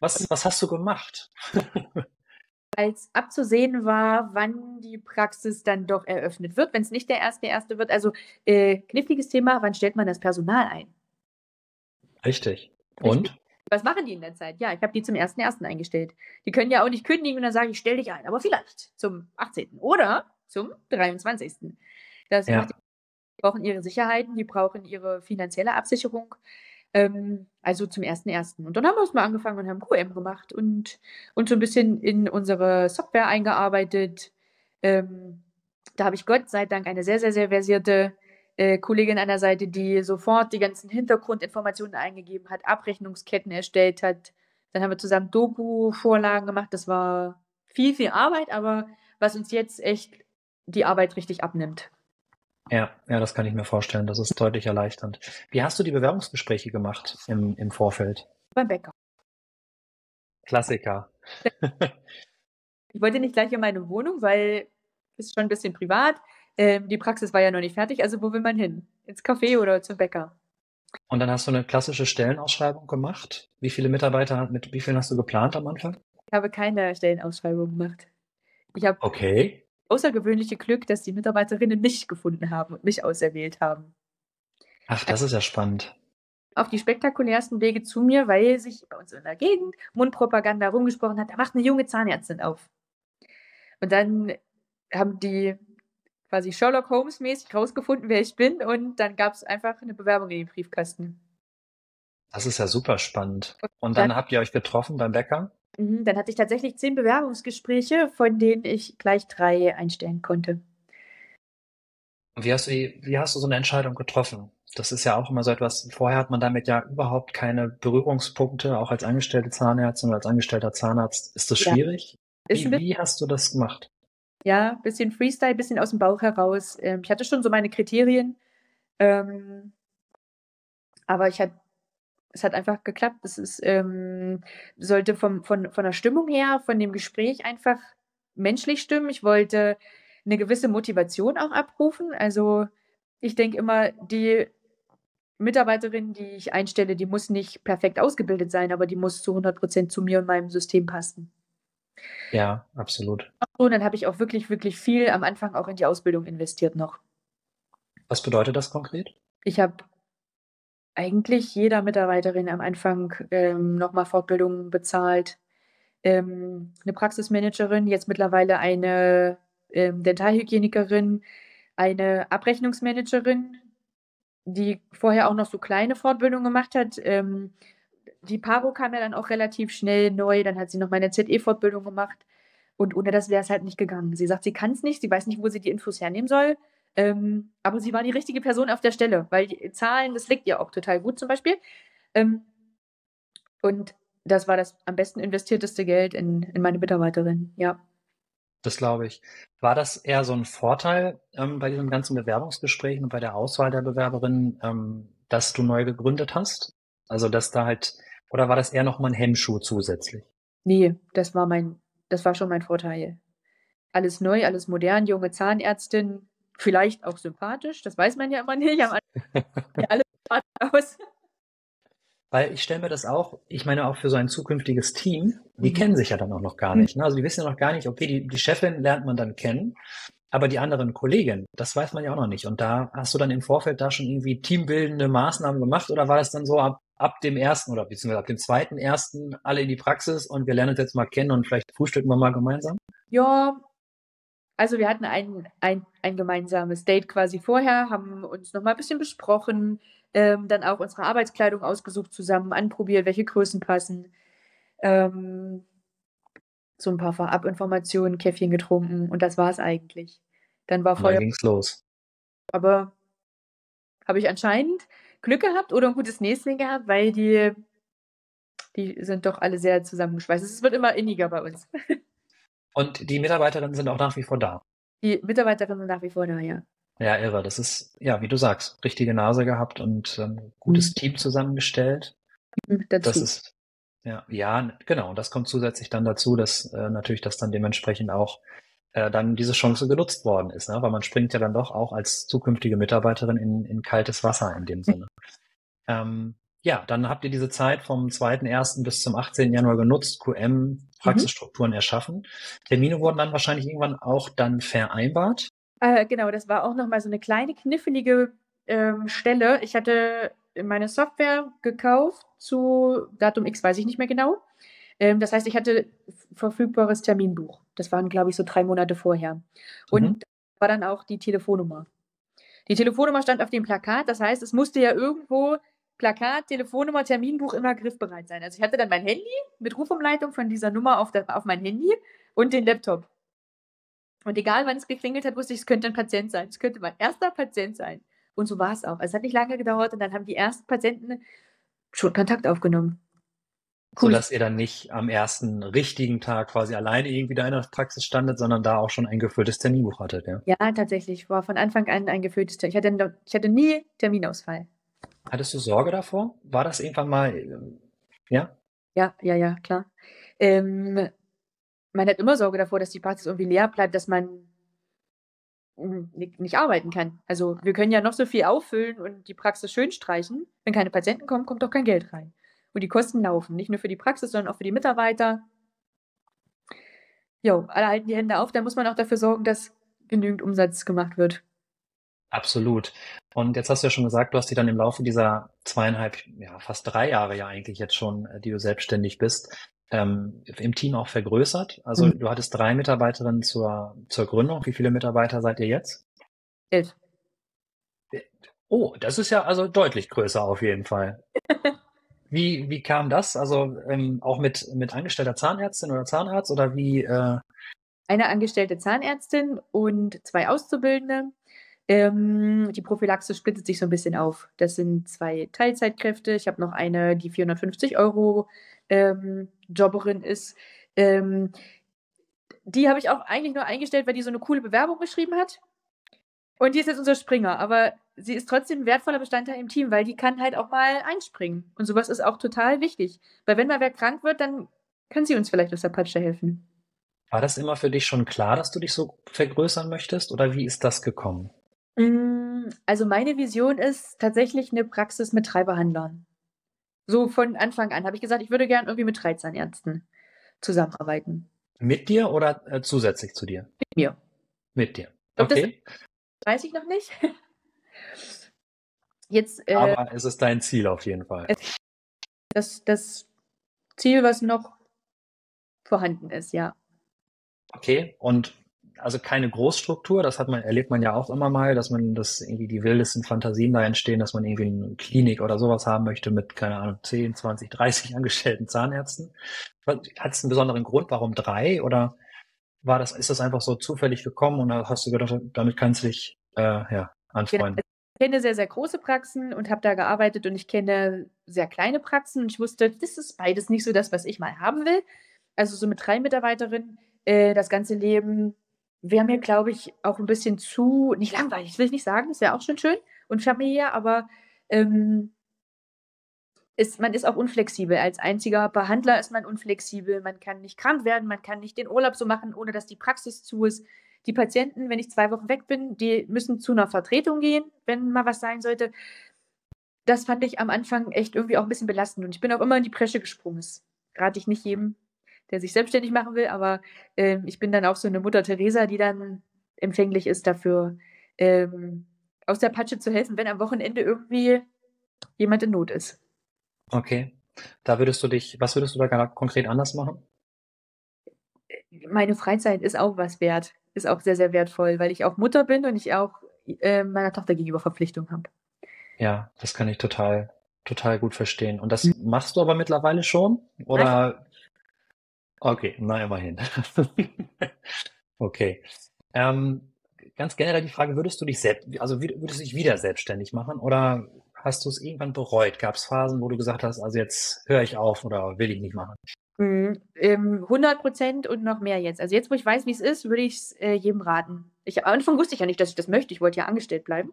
was, was hast du gemacht? als abzusehen war, wann die Praxis dann doch eröffnet wird, wenn es nicht der erste erste wird. Also äh, kniffliges Thema, wann stellt man das Personal ein? Richtig. Und? Richtig. Was machen die in der Zeit? Ja, ich habe die zum ersten ersten eingestellt. Die können ja auch nicht kündigen und dann sagen, ich stelle dich ein, aber vielleicht zum 18. oder zum 23. Das ja. macht, die brauchen ihre Sicherheiten, die brauchen ihre finanzielle Absicherung. Ähm, also zum 1.1. Und dann haben wir es mal angefangen und haben QM gemacht und, und so ein bisschen in unsere Software eingearbeitet. Ähm, da habe ich Gott sei Dank eine sehr, sehr, sehr versierte äh, Kollegin an der Seite, die sofort die ganzen Hintergrundinformationen eingegeben hat, Abrechnungsketten erstellt hat. Dann haben wir zusammen Doku-Vorlagen gemacht. Das war viel, viel Arbeit, aber was uns jetzt echt die Arbeit richtig abnimmt. Ja, ja, das kann ich mir vorstellen. Das ist deutlich erleichternd. Wie hast du die Bewerbungsgespräche gemacht im, im Vorfeld? Beim Bäcker. Klassiker. ich wollte nicht gleich in meine Wohnung, weil es ist schon ein bisschen privat. Ähm, die Praxis war ja noch nicht fertig, also wo will man hin? Ins Café oder zum Bäcker? Und dann hast du eine klassische Stellenausschreibung gemacht. Wie viele Mitarbeiter, mit wie vielen hast du geplant am Anfang? Ich habe keine Stellenausschreibung gemacht. Ich habe okay außergewöhnliche Glück, dass die Mitarbeiterinnen mich gefunden haben und mich auserwählt haben. Ach, das ist ja spannend. Auf die spektakulärsten Wege zu mir, weil sich bei uns in der Gegend Mundpropaganda rumgesprochen hat, da macht eine junge Zahnärztin auf. Und dann haben die quasi Sherlock Holmes mäßig rausgefunden, wer ich bin und dann gab es einfach eine Bewerbung in den Briefkasten. Das ist ja super spannend. Und dann, dann habt ihr euch getroffen beim Bäcker? Mhm, dann hatte ich tatsächlich zehn Bewerbungsgespräche, von denen ich gleich drei einstellen konnte. Wie hast, du, wie hast du so eine Entscheidung getroffen? Das ist ja auch immer so etwas, vorher hat man damit ja überhaupt keine Berührungspunkte, auch als angestellte Zahnärztin oder als angestellter Zahnarzt. Ist das schwierig? Ja. Wie, wie, hast du das gemacht? Ja, bisschen Freestyle, bisschen aus dem Bauch heraus. Ähm, ich hatte schon so meine Kriterien, ähm, aber ich hatte es hat einfach geklappt. Es ist, ähm, sollte vom, von, von der Stimmung her, von dem Gespräch einfach menschlich stimmen. Ich wollte eine gewisse Motivation auch abrufen. Also ich denke immer, die Mitarbeiterin, die ich einstelle, die muss nicht perfekt ausgebildet sein, aber die muss zu 100 Prozent zu mir und meinem System passen. Ja, absolut. Und dann habe ich auch wirklich, wirklich viel am Anfang auch in die Ausbildung investiert noch. Was bedeutet das konkret? Ich habe eigentlich jeder Mitarbeiterin am Anfang ähm, nochmal Fortbildungen bezahlt. Ähm, eine Praxismanagerin, jetzt mittlerweile eine ähm, Dentalhygienikerin, eine Abrechnungsmanagerin, die vorher auch noch so kleine Fortbildungen gemacht hat. Ähm, die Paro kam ja dann auch relativ schnell neu, dann hat sie noch meine ZE-Fortbildung gemacht und ohne das wäre es halt nicht gegangen. Sie sagt, sie kann es nicht, sie weiß nicht, wo sie die Infos hernehmen soll. Ähm, aber sie war die richtige Person auf der Stelle, weil die Zahlen, das liegt ihr auch total gut zum Beispiel. Ähm, und das war das am besten investierteste Geld in, in meine Mitarbeiterin, ja. Das glaube ich. War das eher so ein Vorteil ähm, bei diesen ganzen Bewerbungsgesprächen und bei der Auswahl der Bewerberinnen, ähm, dass du neu gegründet hast? Also, dass da halt, oder war das eher nochmal ein Hemmschuh zusätzlich? Nee, das war mein, das war schon mein Vorteil. Alles neu, alles modern, junge Zahnärztin, vielleicht auch sympathisch, das weiß man ja immer nicht. Am alles aus. Weil ich stelle mir das auch, ich meine auch für so ein zukünftiges Team, die mhm. kennen sich ja dann auch noch gar nicht. Ne? Also die wissen ja noch gar nicht, okay, die, die Chefin lernt man dann kennen, aber die anderen Kollegen, das weiß man ja auch noch nicht. Und da hast du dann im Vorfeld da schon irgendwie teambildende Maßnahmen gemacht oder war das dann so ab, ab dem ersten oder beziehungsweise ab dem zweiten ersten alle in die Praxis und wir lernen uns jetzt mal kennen und vielleicht frühstücken wir mal gemeinsam? Ja, also wir hatten ein, ein, ein gemeinsames Date quasi vorher, haben uns nochmal ein bisschen besprochen, ähm, dann auch unsere Arbeitskleidung ausgesucht zusammen, anprobiert, welche Größen passen. Ähm, so ein paar Vorabinformationen, Käffchen getrunken und das war es eigentlich. Dann war. Dann ging's los. Aber habe ich anscheinend Glück gehabt oder ein gutes Näschen gehabt, weil die, die sind doch alle sehr zusammengeschweißt. Es wird immer inniger bei uns. Und die Mitarbeiterinnen sind auch nach wie vor da. Die Mitarbeiterinnen sind nach wie vor da, ja. Ja, irre. Das ist, ja, wie du sagst, richtige Nase gehabt und ähm, gutes mhm. Team zusammengestellt. Mhm. Das ist, ja, ja, genau. Und das kommt zusätzlich dann dazu, dass äh, natürlich das dann dementsprechend auch äh, dann diese Chance genutzt worden ist, ne? weil man springt ja dann doch auch als zukünftige Mitarbeiterin in, in kaltes Wasser in dem Sinne. ähm, ja, dann habt ihr diese Zeit vom 2.1. bis zum 18. Januar genutzt, QM. Praxisstrukturen mhm. erschaffen. Termine wurden dann wahrscheinlich irgendwann auch dann vereinbart. Äh, genau, das war auch nochmal so eine kleine knifflige ähm, Stelle. Ich hatte meine Software gekauft zu Datum X, weiß ich nicht mehr genau. Ähm, das heißt, ich hatte verfügbares Terminbuch. Das waren, glaube ich, so drei Monate vorher. Und mhm. war dann auch die Telefonnummer. Die Telefonnummer stand auf dem Plakat. Das heißt, es musste ja irgendwo Plakat, Telefonnummer, Terminbuch immer griffbereit sein. Also ich hatte dann mein Handy mit Rufumleitung von dieser Nummer auf, der, auf mein Handy und den Laptop. Und egal, wann es geklingelt hat, wusste ich, es könnte ein Patient sein. Es könnte mein erster Patient sein. Und so war es auch. Also es hat nicht lange gedauert und dann haben die ersten Patienten schon Kontakt aufgenommen. Cool. So dass ihr dann nicht am ersten richtigen Tag quasi alleine irgendwie da in der Praxis standet, sondern da auch schon ein gefülltes Terminbuch hattet, ja? Ja, tatsächlich. War von Anfang an ein gefülltes Termin. Ich hatte, ich hatte nie Terminausfall. Hattest du Sorge davor? War das irgendwann mal, ähm, ja? Ja, ja, ja, klar. Ähm, man hat immer Sorge davor, dass die Praxis irgendwie leer bleibt, dass man nicht arbeiten kann. Also wir können ja noch so viel auffüllen und die Praxis schön streichen. Wenn keine Patienten kommen, kommt doch kein Geld rein. Und die Kosten laufen. Nicht nur für die Praxis, sondern auch für die Mitarbeiter. Jo, alle halten die Hände auf. Da muss man auch dafür sorgen, dass genügend Umsatz gemacht wird. Absolut. Und jetzt hast du ja schon gesagt, du hast dich dann im Laufe dieser zweieinhalb, ja, fast drei Jahre ja eigentlich jetzt schon, äh, die du selbstständig bist, ähm, im Team auch vergrößert. Also mhm. du hattest drei Mitarbeiterinnen zur, zur Gründung. Wie viele Mitarbeiter seid ihr jetzt? Elf. Oh, das ist ja also deutlich größer auf jeden Fall. wie, wie kam das? Also ähm, auch mit, mit angestellter Zahnärztin oder Zahnarzt oder wie? Äh... Eine angestellte Zahnärztin und zwei Auszubildende. Ähm, die Prophylaxe splittet sich so ein bisschen auf. Das sind zwei Teilzeitkräfte. Ich habe noch eine, die 450 Euro ähm, Jobberin ist. Ähm, die habe ich auch eigentlich nur eingestellt, weil die so eine coole Bewerbung geschrieben hat. Und die ist jetzt unser Springer, aber sie ist trotzdem ein wertvoller Bestandteil im Team, weil die kann halt auch mal einspringen. Und sowas ist auch total wichtig. Weil wenn mal wer krank wird, dann kann sie uns vielleicht aus der Patsche helfen. War das immer für dich schon klar, dass du dich so vergrößern möchtest oder wie ist das gekommen? Mm, also meine Vision ist tatsächlich eine Praxis mit drei Behandlern. So von Anfang an habe ich gesagt, ich würde gern irgendwie mit drei Zahnärzten zusammenarbeiten. Mit dir oder äh, zusätzlich zu dir? Mit mir. Mit dir. Okay. das weiß ich noch nicht. Jetzt, äh, Aber es ist dein Ziel auf jeden Fall. Das, das Ziel, was noch vorhanden ist, ja. Okay, und also keine Großstruktur, das hat man, erlebt man ja auch immer mal, dass man das irgendwie die wildesten Fantasien da entstehen, dass man irgendwie eine Klinik oder sowas haben möchte mit, keine Ahnung, 10, 20, 30 angestellten Zahnärzten. Hat es einen besonderen Grund, warum drei? Oder war das, ist das einfach so zufällig gekommen und hast du gedacht, damit kannst du dich äh, ja, anfreunden. Genau. Ich kenne sehr, sehr große Praxen und habe da gearbeitet und ich kenne sehr kleine Praxen und ich wusste, das ist beides nicht so das, was ich mal haben will. Also so mit drei Mitarbeiterinnen äh, das ganze Leben wäre mir, glaube ich, auch ein bisschen zu, nicht langweilig, will ich nicht sagen, das wäre auch schon schön und familiär, aber ähm, ist, man ist auch unflexibel. Als einziger Behandler ist man unflexibel. Man kann nicht krank werden, man kann nicht den Urlaub so machen, ohne dass die Praxis zu ist. Die Patienten, wenn ich zwei Wochen weg bin, die müssen zu einer Vertretung gehen, wenn mal was sein sollte. Das fand ich am Anfang echt irgendwie auch ein bisschen belastend. Und ich bin auch immer in die Presche gesprungen. Das rate ich nicht jedem, der sich selbstständig machen will, aber ähm, ich bin dann auch so eine Mutter Teresa, die dann empfänglich ist dafür, ähm, aus der Patsche zu helfen, wenn am Wochenende irgendwie jemand in Not ist. Okay. Da würdest du dich, was würdest du da konkret anders machen? Meine Freizeit ist auch was wert, ist auch sehr, sehr wertvoll, weil ich auch Mutter bin und ich auch äh, meiner Tochter gegenüber Verpflichtungen habe. Ja, das kann ich total, total gut verstehen. Und das mhm. machst du aber mittlerweile schon? Oder? Okay, na immerhin. okay. Ähm, ganz generell die Frage, würdest du dich selbst, also würdest du dich wieder selbstständig machen oder hast du es irgendwann bereut? Gab es Phasen, wo du gesagt hast, also jetzt höre ich auf oder will ich nicht machen? Mhm, 100 ähm, Prozent und noch mehr jetzt. Also jetzt, wo ich weiß, wie es ist, würde ich es äh, jedem raten. Ich, am Anfang wusste ich ja nicht, dass ich das möchte. Ich wollte ja angestellt bleiben.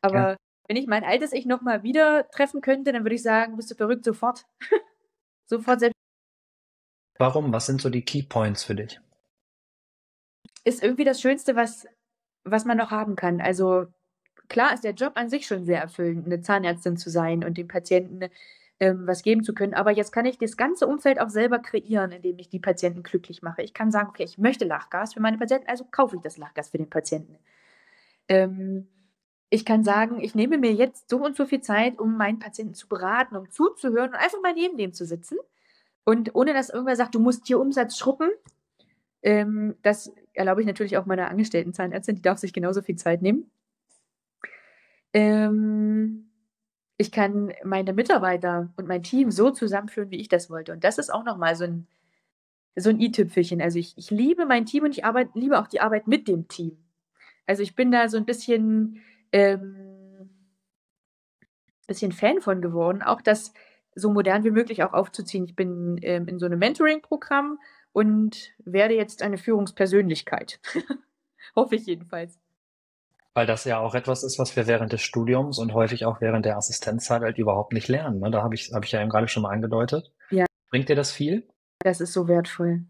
Aber ja. wenn ich mein altes Ich nochmal wieder treffen könnte, dann würde ich sagen, bist du verrückt, sofort. sofort selbst. Warum? Was sind so die Key Points für dich? Ist irgendwie das Schönste, was, was man noch haben kann. Also klar ist der Job an sich schon sehr erfüllend, eine Zahnärztin zu sein und dem Patienten ähm, was geben zu können. Aber jetzt kann ich das ganze Umfeld auch selber kreieren, indem ich die Patienten glücklich mache. Ich kann sagen, okay, ich möchte Lachgas für meine Patienten, also kaufe ich das Lachgas für den Patienten. Ähm, ich kann sagen, ich nehme mir jetzt so und so viel Zeit, um meinen Patienten zu beraten, um zuzuhören und einfach mal neben dem zu sitzen. Und ohne dass irgendwer sagt, du musst hier Umsatz schruppen, ähm, das erlaube ich natürlich auch meiner angestellten Zahnärztin, die darf sich genauso viel Zeit nehmen. Ähm, ich kann meine Mitarbeiter und mein Team so zusammenführen, wie ich das wollte. Und das ist auch nochmal so ein, so ein i-Tüpfelchen. Also ich, ich liebe mein Team und ich arbeite, liebe auch die Arbeit mit dem Team. Also ich bin da so ein bisschen, ähm, bisschen Fan von geworden, auch das so modern wie möglich auch aufzuziehen. Ich bin ähm, in so einem Mentoring-Programm und werde jetzt eine Führungspersönlichkeit. Hoffe ich jedenfalls. Weil das ja auch etwas ist, was wir während des Studiums und häufig auch während der Assistenzzeit halt überhaupt nicht lernen. Ne? Da habe ich, hab ich ja eben gerade schon mal angedeutet. Ja. Bringt dir das viel? Das ist so wertvoll.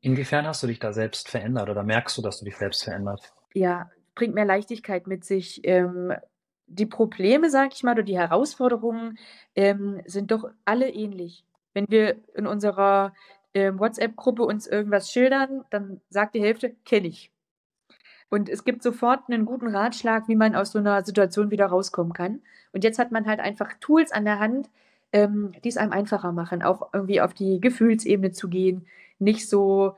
Inwiefern hast du dich da selbst verändert oder merkst du, dass du dich selbst verändert? Ja, bringt mehr Leichtigkeit mit sich. Ähm, die Probleme, sage ich mal, oder die Herausforderungen ähm, sind doch alle ähnlich. Wenn wir in unserer ähm, WhatsApp-Gruppe uns irgendwas schildern, dann sagt die Hälfte, kenne ich. Und es gibt sofort einen guten Ratschlag, wie man aus so einer Situation wieder rauskommen kann. Und jetzt hat man halt einfach Tools an der Hand, ähm, die es einem einfacher machen, auch irgendwie auf die Gefühlsebene zu gehen, nicht so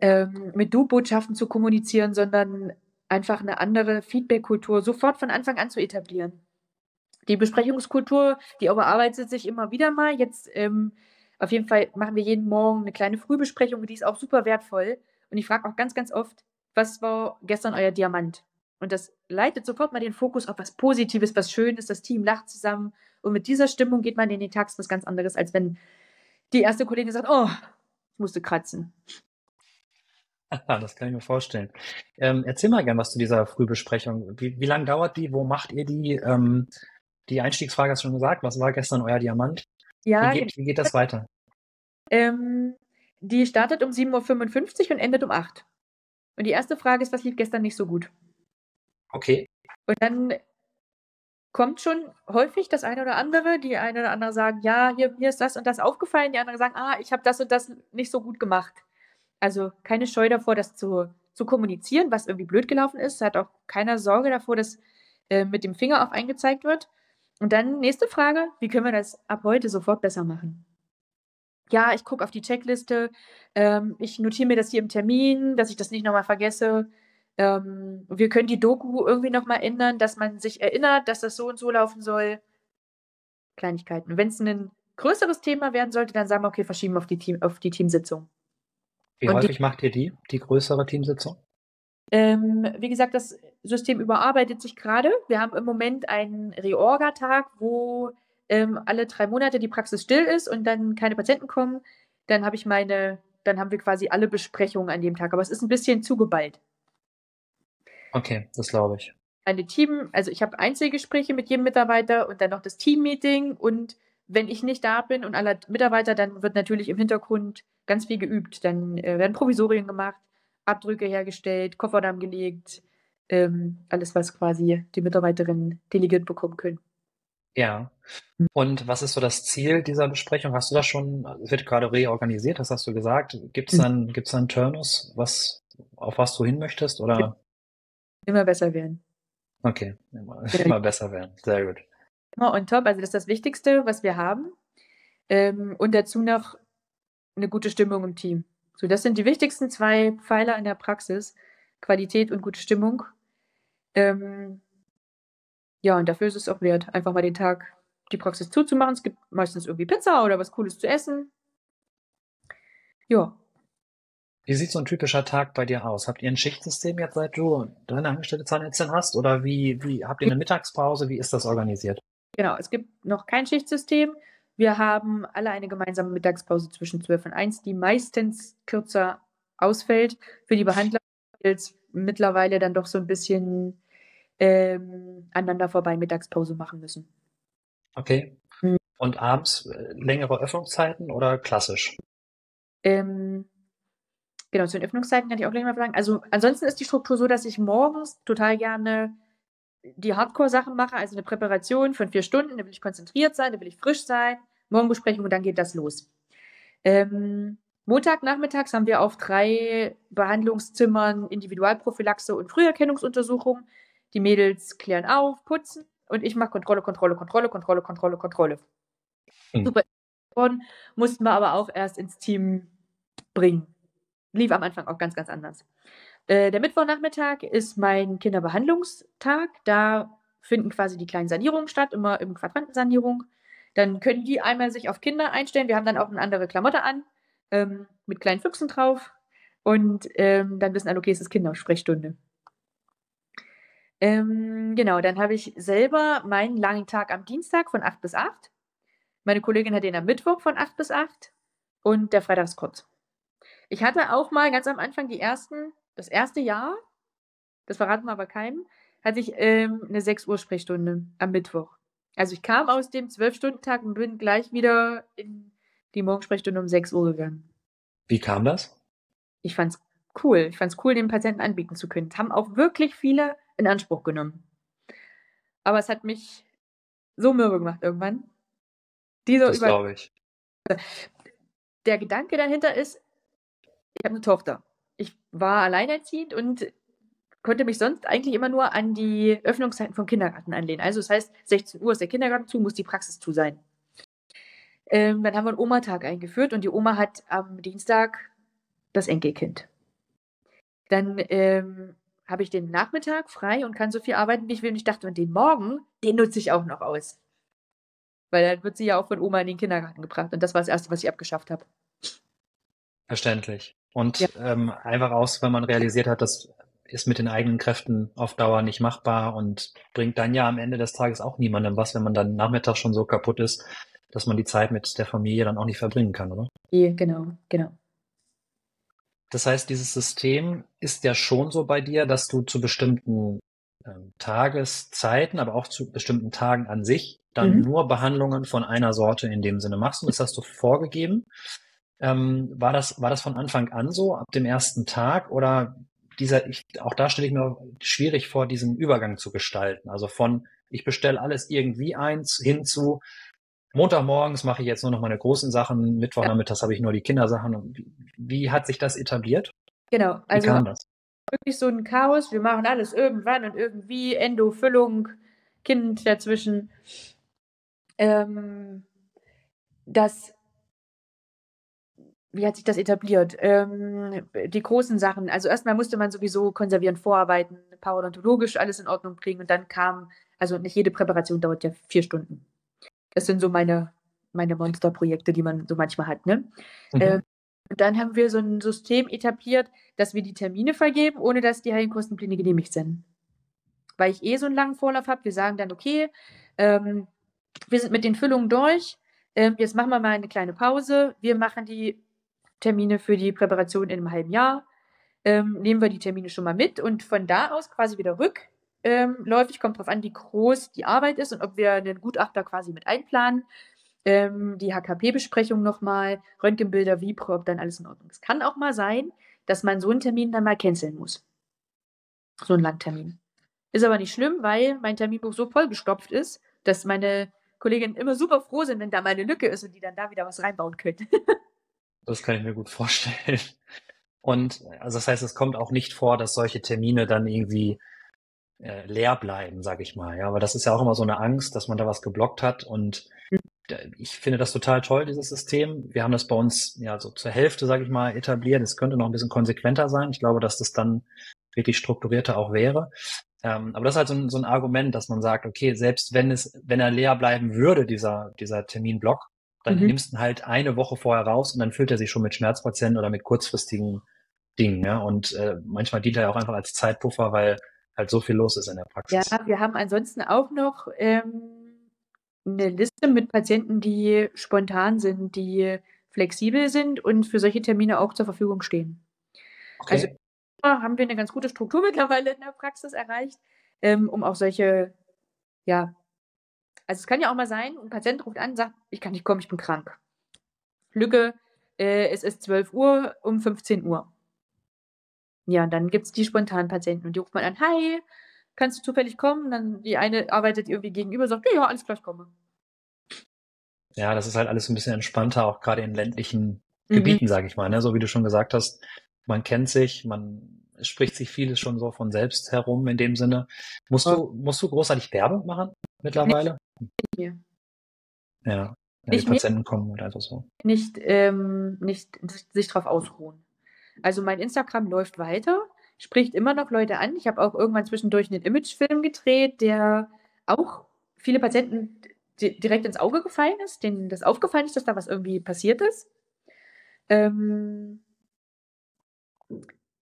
ähm, mit Du-Botschaften zu kommunizieren, sondern einfach eine andere Feedback-Kultur sofort von Anfang an zu etablieren. Die Besprechungskultur, die überarbeitet sich immer wieder mal. Jetzt ähm, auf jeden Fall machen wir jeden Morgen eine kleine Frühbesprechung, die ist auch super wertvoll. Und ich frage auch ganz, ganz oft, was war gestern euer Diamant? Und das leitet sofort mal den Fokus auf was Positives, was Schönes, das Team lacht zusammen. Und mit dieser Stimmung geht man in den Tag was ganz anderes, als wenn die erste Kollegin sagt, oh, ich musste kratzen. Das kann ich mir vorstellen. Ähm, erzähl mal gern was zu dieser Frühbesprechung. Wie, wie lange dauert die? Wo macht ihr die? Ähm, die Einstiegsfrage hast du schon gesagt. Was war gestern euer Diamant? Ja, wie, geht, wie geht das weiter? Ähm, die startet um 7.55 Uhr und endet um 8 Uhr. Und die erste Frage ist, was lief gestern nicht so gut? Okay. Und dann kommt schon häufig das eine oder andere. Die eine oder andere sagen, ja, hier, mir ist das und das aufgefallen. Die anderen sagen, ah, ich habe das und das nicht so gut gemacht. Also keine Scheu davor, das zu, zu kommunizieren, was irgendwie blöd gelaufen ist. Hat auch keiner Sorge davor, dass äh, mit dem Finger auf eingezeigt wird. Und dann nächste Frage, wie können wir das ab heute sofort besser machen? Ja, ich gucke auf die Checkliste, ähm, ich notiere mir das hier im Termin, dass ich das nicht nochmal vergesse. Ähm, wir können die Doku irgendwie nochmal ändern, dass man sich erinnert, dass das so und so laufen soll. Kleinigkeiten. Wenn es ein größeres Thema werden sollte, dann sagen wir, okay, verschieben auf die, Team, auf die Teamsitzung. Wie und häufig die, macht ihr die, die größere Teamsitzung? Ähm, wie gesagt, das System überarbeitet sich gerade. Wir haben im Moment einen Reorga-Tag, wo ähm, alle drei Monate die Praxis still ist und dann keine Patienten kommen. Dann habe ich meine, dann haben wir quasi alle Besprechungen an dem Tag. Aber es ist ein bisschen zugeballt. Okay, das glaube ich. Eine Team, also ich habe Einzelgespräche mit jedem Mitarbeiter und dann noch das Team-Meeting und wenn ich nicht da bin und alle Mitarbeiter, dann wird natürlich im Hintergrund ganz viel geübt. Dann äh, werden Provisorien gemacht, Abdrücke hergestellt, Kofferdamm gelegt, ähm, alles, was quasi die Mitarbeiterinnen delegiert bekommen können. Ja. Und was ist so das Ziel dieser Besprechung? Hast du das schon, es wird gerade reorganisiert, das hast du gesagt. Gibt es hm. dann, gibt's dann Turnus, was, auf was du hin möchtest? Oder? Immer besser werden. Okay, immer, immer besser werden. Sehr gut immer on top. Also das ist das Wichtigste, was wir haben. Ähm, und dazu noch eine gute Stimmung im Team. So, das sind die wichtigsten zwei Pfeiler in der Praxis. Qualität und gute Stimmung. Ähm, ja, und dafür ist es auch wert, einfach mal den Tag die Praxis zuzumachen. Es gibt meistens irgendwie Pizza oder was Cooles zu essen. Ja. Wie sieht so ein typischer Tag bei dir aus? Habt ihr ein Schichtsystem jetzt, seit du deine angestellte Zahnärztin hast? Oder wie, wie habt ihr eine Mittagspause? Wie ist das organisiert? Genau, es gibt noch kein Schichtsystem. Wir haben alle eine gemeinsame Mittagspause zwischen 12 und 1, die meistens kürzer ausfällt. Für die Behandler es mittlerweile dann doch so ein bisschen ähm, aneinander vorbei Mittagspause machen müssen. Okay. Mhm. Und abends äh, längere Öffnungszeiten oder klassisch? Ähm, genau, zu den Öffnungszeiten kann ich auch gleich mal sagen. Also ansonsten ist die Struktur so, dass ich morgens total gerne die Hardcore-Sachen mache, also eine Präparation von vier Stunden, da will ich konzentriert sein, da will ich frisch sein, Morgenbesprechung und dann geht das los. Ähm, Montagnachmittags haben wir auf drei Behandlungszimmern Individualprophylaxe und Früherkennungsuntersuchung. Die Mädels klären auf, putzen und ich mache Kontrolle, Kontrolle, Kontrolle, Kontrolle, Kontrolle, Kontrolle. Mhm. Super. Mussten wir aber auch erst ins Team bringen. Lief am Anfang auch ganz, ganz anders. Äh, der Mittwochnachmittag ist mein Kinderbehandlungstag. Da finden quasi die kleinen Sanierungen statt, immer im Quadrantensanierung. Dann können die einmal sich auf Kinder einstellen. Wir haben dann auch eine andere Klamotte an, ähm, mit kleinen Füchsen drauf. Und ähm, dann wissen alle, okay, es ist Kindersprechstunde. Ähm, genau, dann habe ich selber meinen langen Tag am Dienstag von 8 bis 8. Meine Kollegin hat den am Mittwoch von 8 bis 8 und der Freitag ist kurz. Ich hatte auch mal ganz am Anfang die ersten das erste Jahr, das verraten wir aber keinem, hatte ich ähm, eine 6 Uhr Sprechstunde am Mittwoch. Also ich kam aus dem 12-Stunden-Tag und bin gleich wieder in die Morgensprechstunde um 6 Uhr gegangen. Wie kam das? Ich fand es cool. Ich fand es cool, den Patienten anbieten zu können. Das haben auch wirklich viele in Anspruch genommen. Aber es hat mich so mürbe gemacht irgendwann. Dieser das glaube ich. Der Gedanke dahinter ist, ich habe eine Tochter ich war alleinerziehend und konnte mich sonst eigentlich immer nur an die Öffnungszeiten vom Kindergarten anlehnen. Also das heißt, 16 Uhr ist der Kindergarten zu, muss die Praxis zu sein. Ähm, dann haben wir einen Oma-Tag eingeführt und die Oma hat am Dienstag das Enkelkind. Dann ähm, habe ich den Nachmittag frei und kann so viel arbeiten, wie ich will. Und ich dachte, und den Morgen, den nutze ich auch noch aus. Weil dann wird sie ja auch von Oma in den Kindergarten gebracht. Und das war das Erste, was ich abgeschafft habe. Verständlich. Und ja. ähm, einfach aus, wenn man realisiert hat, das ist mit den eigenen Kräften auf Dauer nicht machbar und bringt dann ja am Ende des Tages auch niemandem was, wenn man dann nachmittags schon so kaputt ist, dass man die Zeit mit der Familie dann auch nicht verbringen kann, oder? Ja, genau, genau. Das heißt, dieses System ist ja schon so bei dir, dass du zu bestimmten ähm, Tageszeiten, aber auch zu bestimmten Tagen an sich dann mhm. nur Behandlungen von einer Sorte in dem Sinne machst. Und das hast du vorgegeben. Ähm, war, das, war das von Anfang an so, ab dem ersten Tag? Oder dieser, ich, auch da stelle ich mir schwierig vor, diesen Übergang zu gestalten. Also von, ich bestelle alles irgendwie eins hin zu, Montagmorgens mache ich jetzt nur noch meine großen Sachen, Mittwochnachmittags ja. habe ich nur die Kindersachen. Wie, wie hat sich das etabliert? Genau, also wie kam das? wirklich so ein Chaos. Wir machen alles irgendwann und irgendwie, Endo, Füllung, Kind dazwischen. Ähm, das wie hat sich das etabliert? Ähm, die großen Sachen, also erstmal musste man sowieso konservieren, vorarbeiten, parodontologisch alles in Ordnung bringen und dann kam, also nicht jede Präparation dauert ja vier Stunden. Das sind so meine, meine Monsterprojekte, die man so manchmal hat. Ne? Mhm. Ähm, Und dann haben wir so ein System etabliert, dass wir die Termine vergeben, ohne dass die Heilkostenpläne genehmigt sind. Weil ich eh so einen langen Vorlauf habe. Wir sagen dann, okay, ähm, wir sind mit den Füllungen durch. Ähm, jetzt machen wir mal eine kleine Pause. Wir machen die Termine für die Präparation in einem halben Jahr. Ähm, nehmen wir die Termine schon mal mit und von da aus quasi wieder rückläufig. Ähm, kommt darauf an, wie groß die Arbeit ist und ob wir einen Gutachter quasi mit einplanen ähm, die HKP-Besprechung nochmal, Röntgenbilder, Vipro, ob dann alles in Ordnung ist. Es kann auch mal sein, dass man so einen Termin dann mal canceln muss. So einen Langtermin. Ist aber nicht schlimm, weil mein Terminbuch so vollgestopft ist, dass meine Kolleginnen immer super froh sind, wenn da mal eine Lücke ist und die dann da wieder was reinbauen können. das kann ich mir gut vorstellen. Und also das heißt, es kommt auch nicht vor, dass solche Termine dann irgendwie äh, leer bleiben, sag ich mal. Ja, aber das ist ja auch immer so eine Angst, dass man da was geblockt hat und ich finde das total toll, dieses System. Wir haben das bei uns ja so zur Hälfte, sage ich mal, etabliert. Es könnte noch ein bisschen konsequenter sein. Ich glaube, dass das dann wirklich strukturierter auch wäre. Ähm, aber das ist halt so ein, so ein, Argument, dass man sagt, okay, selbst wenn es, wenn er leer bleiben würde, dieser, dieser Terminblock, dann mhm. nimmst du ihn halt eine Woche vorher raus und dann füllt er sich schon mit Schmerzpatienten oder mit kurzfristigen Dingen. Ja? Und äh, manchmal dient er ja auch einfach als Zeitpuffer, weil halt so viel los ist in der Praxis. Ja, wir haben ansonsten auch noch ähm eine Liste mit Patienten, die spontan sind, die flexibel sind und für solche Termine auch zur Verfügung stehen. Okay. Also haben wir eine ganz gute Struktur mittlerweile in der Praxis erreicht, ähm, um auch solche, ja, also es kann ja auch mal sein, ein Patient ruft an und sagt, ich kann nicht kommen, ich bin krank. Lücke, äh, es ist 12 Uhr um 15 Uhr. Ja, und dann gibt es die spontanen Patienten und die ruft man an, hi, kannst du zufällig kommen? Dann die eine arbeitet irgendwie gegenüber, sagt, ja, alles klar, ich komme. Ja, das ist halt alles ein bisschen entspannter, auch gerade in ländlichen mhm. Gebieten, sage ich mal. Ne? So wie du schon gesagt hast, man kennt sich, man spricht sich vieles schon so von selbst herum in dem Sinne. Musst du, musst du großartig Werbung machen mittlerweile? Nicht mehr. Ja, ja die Patienten mehr, kommen einfach so. Nicht, ähm, nicht sich darauf ausruhen. Also mein Instagram läuft weiter spricht immer noch Leute an. Ich habe auch irgendwann zwischendurch einen Imagefilm gedreht, der auch viele Patienten direkt ins Auge gefallen ist, denen das aufgefallen ist, dass da was irgendwie passiert ist. Ähm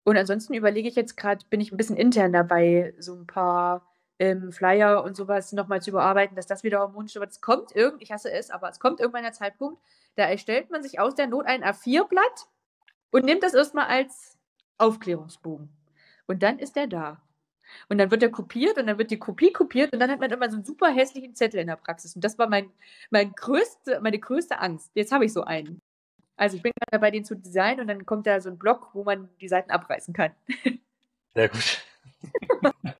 und ansonsten überlege ich jetzt gerade, bin ich ein bisschen intern dabei, so ein paar ähm, Flyer und sowas nochmal zu überarbeiten, dass das wieder harmonisch wird. Es kommt irgend, ich hasse es, aber es kommt irgendwann der Zeitpunkt, da erstellt man sich aus der Not ein A4-Blatt und nimmt das erstmal als Aufklärungsbogen. Und dann ist er da. Und dann wird er kopiert und dann wird die Kopie kopiert und dann hat man immer so einen super hässlichen Zettel in der Praxis. Und das war mein, mein größte, meine größte Angst. Jetzt habe ich so einen. Also ich bin gerade dabei, den zu designen und dann kommt da so ein Block, wo man die Seiten abreißen kann. Sehr gut.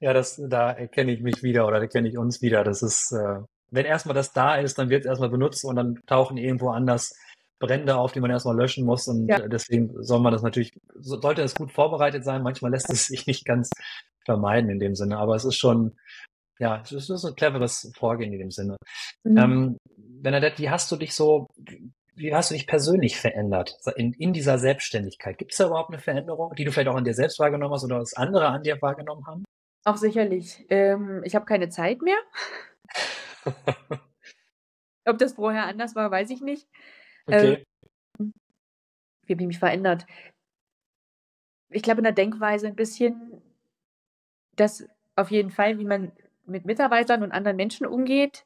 ja, das, da erkenne ich mich wieder oder erkenne ich uns wieder. Das ist, äh, wenn erstmal das da ist, dann wird es erstmal benutzt und dann tauchen irgendwo anders Brände auf, die man erstmal löschen muss. Und ja. deswegen soll man das natürlich, sollte es gut vorbereitet sein. Manchmal lässt es sich nicht ganz vermeiden in dem Sinne, aber es ist schon, ja, es ist ein cleveres Vorgehen in dem Sinne. Mhm. Ähm, Bernadette, wie hast du dich so, wie hast du dich persönlich verändert in, in dieser Selbstständigkeit? Gibt es da überhaupt eine Veränderung, die du vielleicht auch an dir selbst wahrgenommen hast oder was andere an dir wahrgenommen haben? Auch sicherlich. Ähm, ich habe keine Zeit mehr. Ob das vorher anders war, weiß ich nicht. Okay. Ähm, wie habe ich mich verändert? Ich glaube, in der Denkweise ein bisschen, dass auf jeden Fall, wie man mit Mitarbeitern und anderen Menschen umgeht.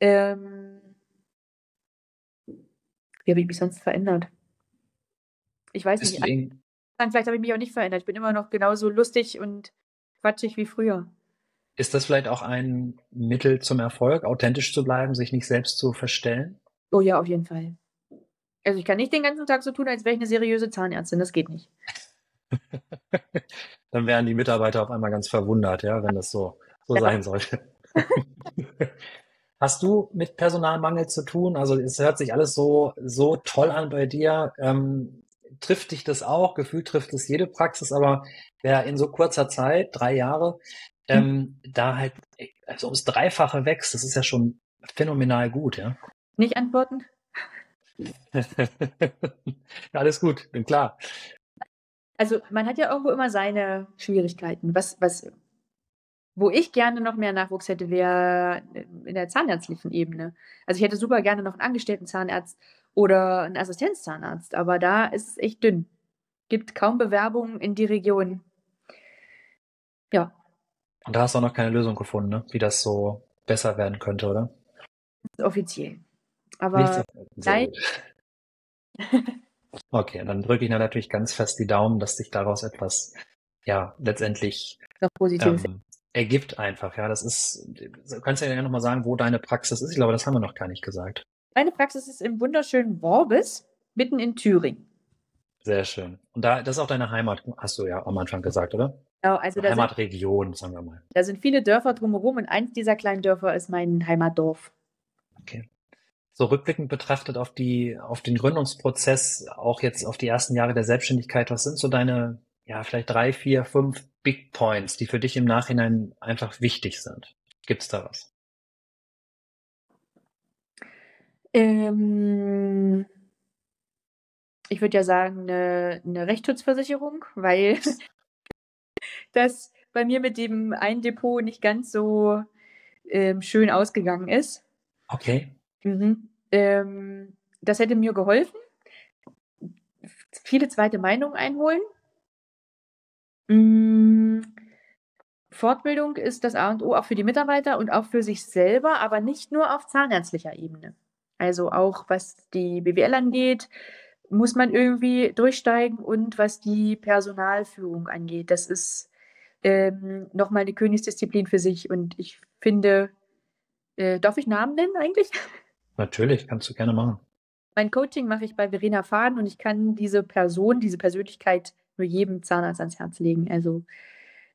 Ähm, wie habe ich mich sonst verändert? Ich weiß Deswegen. nicht. Vielleicht habe ich mich auch nicht verändert. Ich bin immer noch genauso lustig und quatschig wie früher. Ist das vielleicht auch ein Mittel zum Erfolg, authentisch zu bleiben, sich nicht selbst zu verstellen? Oh ja, auf jeden Fall. Also ich kann nicht den ganzen Tag so tun, als wäre ich eine seriöse Zahnärztin. Das geht nicht. Dann wären die Mitarbeiter auf einmal ganz verwundert, ja, wenn das so, so ja. sein sollte. Hast du mit Personalmangel zu tun? Also es hört sich alles so, so toll an bei dir. Ähm, trifft dich das auch? Gefühlt trifft es jede Praxis, aber wer in so kurzer Zeit, drei Jahre, ähm, hm. da halt also ums Dreifache wächst, das ist ja schon phänomenal gut, ja. Nicht antworten? Alles gut, bin klar. Also man hat ja irgendwo immer seine Schwierigkeiten. Was, was, wo ich gerne noch mehr Nachwuchs hätte, wäre in der zahnärztlichen Ebene. Also ich hätte super gerne noch einen angestellten Zahnarzt oder einen Assistenzzahnarzt. Aber da ist es echt dünn. Gibt kaum Bewerbungen in die Region. Ja. Und da hast du auch noch keine Lösung gefunden, ne? wie das so besser werden könnte, oder? Offiziell. Aber nein. okay, dann drücke ich natürlich ganz fest die Daumen, dass sich daraus etwas, ja, letztendlich ähm, ergibt einfach. Ja, das ist, du kannst ja nochmal sagen, wo deine Praxis ist. Ich glaube, das haben wir noch gar nicht gesagt. Meine Praxis ist im wunderschönen Worbis, mitten in Thüringen. Sehr schön. Und da, das ist auch deine Heimat, hast du ja am Anfang gesagt, oder? Genau, also da Heimatregion, sind, sagen wir mal. Da sind viele Dörfer drumherum und eins dieser kleinen Dörfer ist mein Heimatdorf. Okay. So rückblickend betrachtet auf die, auf den Gründungsprozess, auch jetzt auf die ersten Jahre der Selbstständigkeit, was sind so deine, ja, vielleicht drei, vier, fünf Big Points, die für dich im Nachhinein einfach wichtig sind? Gibt's da was? Ähm, ich würde ja sagen, eine, eine Rechtsschutzversicherung, weil das bei mir mit dem einen Depot nicht ganz so ähm, schön ausgegangen ist. Okay. Mhm. Ähm, das hätte mir geholfen. Viele zweite Meinungen einholen. Mhm. Fortbildung ist das A und O auch für die Mitarbeiter und auch für sich selber, aber nicht nur auf zahnärztlicher Ebene. Also auch was die BWL angeht, muss man irgendwie durchsteigen und was die Personalführung angeht. Das ist ähm, nochmal eine Königsdisziplin für sich und ich finde, äh, darf ich Namen nennen eigentlich? Natürlich, kannst du gerne machen. Mein Coaching mache ich bei Verena Fahn und ich kann diese Person, diese Persönlichkeit nur jedem Zahnarzt ans Herz legen. Also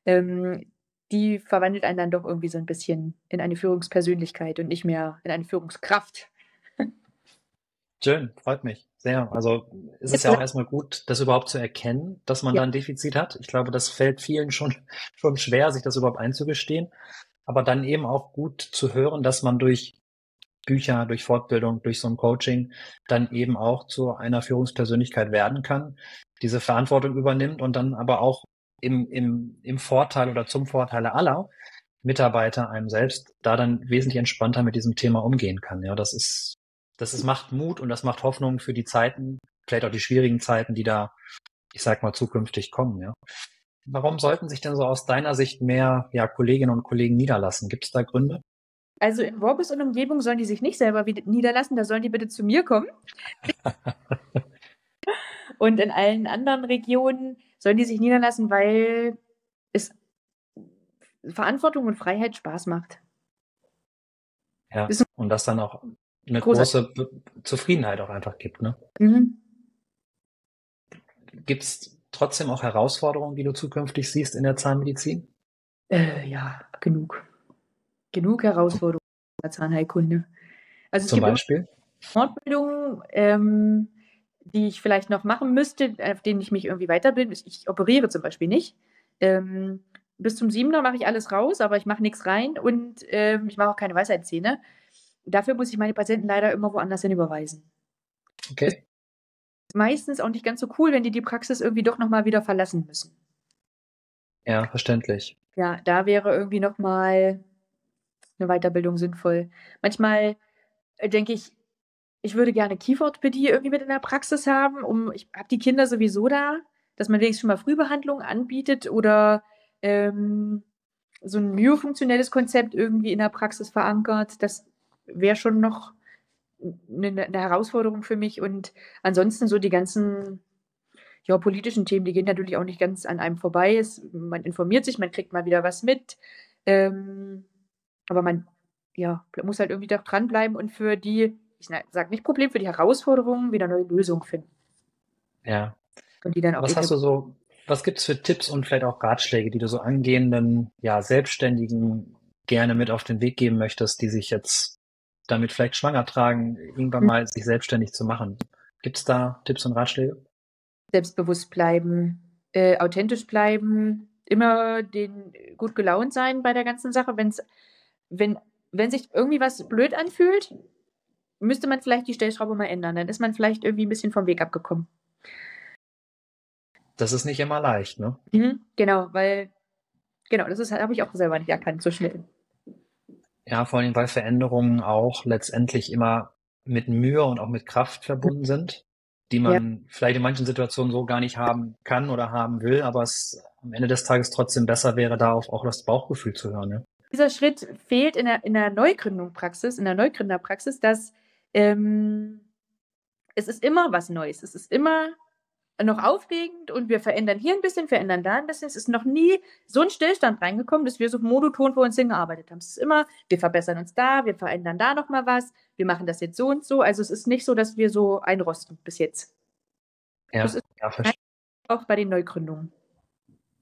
ähm, die verwandelt einen dann doch irgendwie so ein bisschen in eine Führungspersönlichkeit und nicht mehr in eine Führungskraft. Schön, freut mich sehr. Also ist es ja auch erstmal gut, das überhaupt zu erkennen, dass man ja. da ein Defizit hat. Ich glaube, das fällt vielen schon, schon schwer, sich das überhaupt einzugestehen. Aber dann eben auch gut zu hören, dass man durch Bücher, durch Fortbildung, durch so ein Coaching dann eben auch zu einer Führungspersönlichkeit werden kann, diese Verantwortung übernimmt und dann aber auch im, im, im Vorteil oder zum Vorteile aller Mitarbeiter einem selbst da dann wesentlich entspannter mit diesem Thema umgehen kann. Ja, das ist, das ist, macht Mut und das macht Hoffnung für die Zeiten, vielleicht auch die schwierigen Zeiten, die da, ich sag mal, zukünftig kommen, ja. Warum sollten sich denn so aus deiner Sicht mehr ja, Kolleginnen und Kollegen niederlassen? Gibt es da Gründe? Also in Worbis und Umgebung sollen die sich nicht selber niederlassen, da sollen die bitte zu mir kommen. und in allen anderen Regionen sollen die sich niederlassen, weil es Verantwortung und Freiheit Spaß macht. Ja, und das dann auch eine große Zufriedenheit auch einfach gibt. Ne? Mhm. Gibt es trotzdem auch Herausforderungen, die du zukünftig siehst in der Zahnmedizin? Äh, ja, genug genug Herausforderungen in der Zahnheilkunde. Also Zum Beispiel? Fortbildungen, ähm, die ich vielleicht noch machen müsste, auf denen ich mich irgendwie weiterbilden. Ich operiere zum Beispiel nicht. Ähm, bis zum Siebener mache ich alles raus, aber ich mache nichts rein und ähm, ich mache auch keine Weisheitszähne. Dafür muss ich meine Patienten leider immer woanders hin überweisen. Okay. Ist meistens auch nicht ganz so cool, wenn die die Praxis irgendwie doch nochmal wieder verlassen müssen. Ja, verständlich. Ja, da wäre irgendwie nochmal eine Weiterbildung sinnvoll. Manchmal äh, denke ich, ich würde gerne Kieferorthopädie irgendwie mit in der Praxis haben, um, ich habe die Kinder sowieso da, dass man wenigstens schon mal Frühbehandlung anbietet oder ähm, so ein myofunktionelles Konzept irgendwie in der Praxis verankert. Das wäre schon noch eine, eine, Herausforderung für mich. Und ansonsten so die ganzen ja, politischen Themen, die gehen natürlich auch nicht ganz an einem vorbei. Es, man informiert sich, man kriegt mal wieder was mit. Ähm, aber man ja, muss halt irgendwie da dranbleiben und für die, ich sage nicht Problem, für die Herausforderungen wieder neue Lösungen finden. Ja. Und die dann auch. Was hast du so, was gibt es für Tipps und vielleicht auch Ratschläge, die du so angehenden, ja, Selbstständigen gerne mit auf den Weg geben möchtest, die sich jetzt damit vielleicht schwanger tragen, irgendwann mhm. mal sich selbstständig zu machen? Gibt es da Tipps und Ratschläge? Selbstbewusst bleiben, äh, authentisch bleiben, immer den gut gelaunt sein bei der ganzen Sache, wenn es wenn, wenn sich irgendwie was blöd anfühlt, müsste man vielleicht die Stellschraube mal ändern. Dann ist man vielleicht irgendwie ein bisschen vom Weg abgekommen. Das ist nicht immer leicht, ne? Mhm, genau, weil, genau, das habe ich auch selber nicht erkannt, so schnell. Ja, vor allem, weil Veränderungen auch letztendlich immer mit Mühe und auch mit Kraft verbunden sind, die man ja. vielleicht in manchen Situationen so gar nicht haben kann oder haben will, aber es am Ende des Tages trotzdem besser wäre, darauf auch das Bauchgefühl zu hören. Ja? Dieser Schritt fehlt in der, in der Neugründungspraxis, in der Neugründerpraxis, dass ähm, es ist immer was Neues. Es ist immer noch aufregend und wir verändern hier ein bisschen, verändern da ein bisschen. Es ist noch nie so ein Stillstand reingekommen, dass wir so monoton vor uns hingearbeitet haben. Es ist immer, wir verbessern uns da, wir verändern da nochmal was, wir machen das jetzt so und so. Also es ist nicht so, dass wir so einrosten bis jetzt. Ja, das ist ja, auch bei den Neugründungen.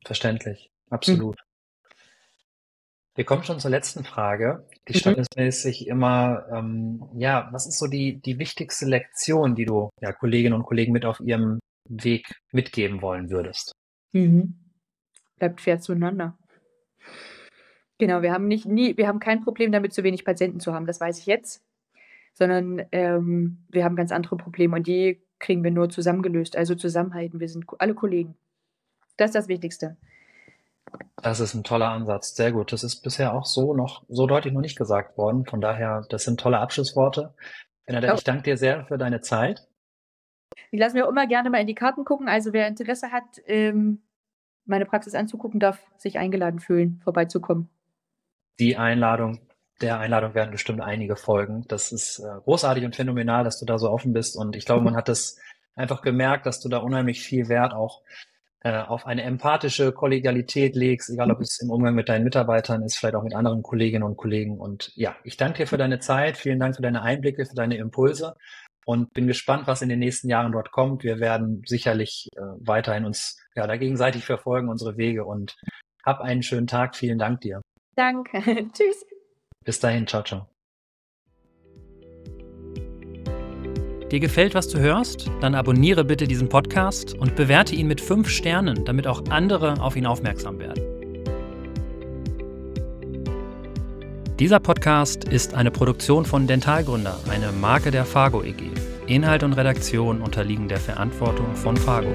Verständlich, absolut. Hm. Wir kommen schon zur letzten Frage. Die mhm. standesmäßig immer, ähm, ja, was ist so die, die wichtigste Lektion, die du ja, Kolleginnen und Kollegen mit auf ihrem Weg mitgeben wollen würdest? Mhm. Bleibt fair zueinander. Genau, wir haben nicht nie, wir haben kein Problem damit, zu wenig Patienten zu haben, das weiß ich jetzt. Sondern ähm, wir haben ganz andere Probleme und die kriegen wir nur zusammengelöst, also zusammenhalten. Wir sind alle Kollegen. Das ist das Wichtigste. Das ist ein toller Ansatz. Sehr gut. Das ist bisher auch so noch so deutlich noch nicht gesagt worden. Von daher, das sind tolle Abschlussworte. Bernadette, ich danke dir sehr für deine Zeit. Ich lasse mir immer gerne mal in die Karten gucken. Also wer Interesse hat, ähm, meine Praxis anzugucken, darf sich eingeladen fühlen, vorbeizukommen. Die Einladung, der Einladung werden bestimmt einige folgen. Das ist äh, großartig und phänomenal, dass du da so offen bist. Und ich glaube, man hat das einfach gemerkt, dass du da unheimlich viel Wert auch äh, auf eine empathische Kollegialität legst, egal ob es im Umgang mit deinen Mitarbeitern ist, vielleicht auch mit anderen Kolleginnen und Kollegen. Und ja, ich danke dir für deine Zeit, vielen Dank für deine Einblicke, für deine Impulse und bin gespannt, was in den nächsten Jahren dort kommt. Wir werden sicherlich äh, weiterhin uns ja, da gegenseitig verfolgen, unsere Wege und hab einen schönen Tag. Vielen Dank dir. Danke. Tschüss. Bis dahin. Ciao, ciao. Dir gefällt, was du hörst? Dann abonniere bitte diesen Podcast und bewerte ihn mit 5 Sternen, damit auch andere auf ihn aufmerksam werden. Dieser Podcast ist eine Produktion von Dentalgründer, eine Marke der Fargo EG. Inhalt und Redaktion unterliegen der Verantwortung von Fargo.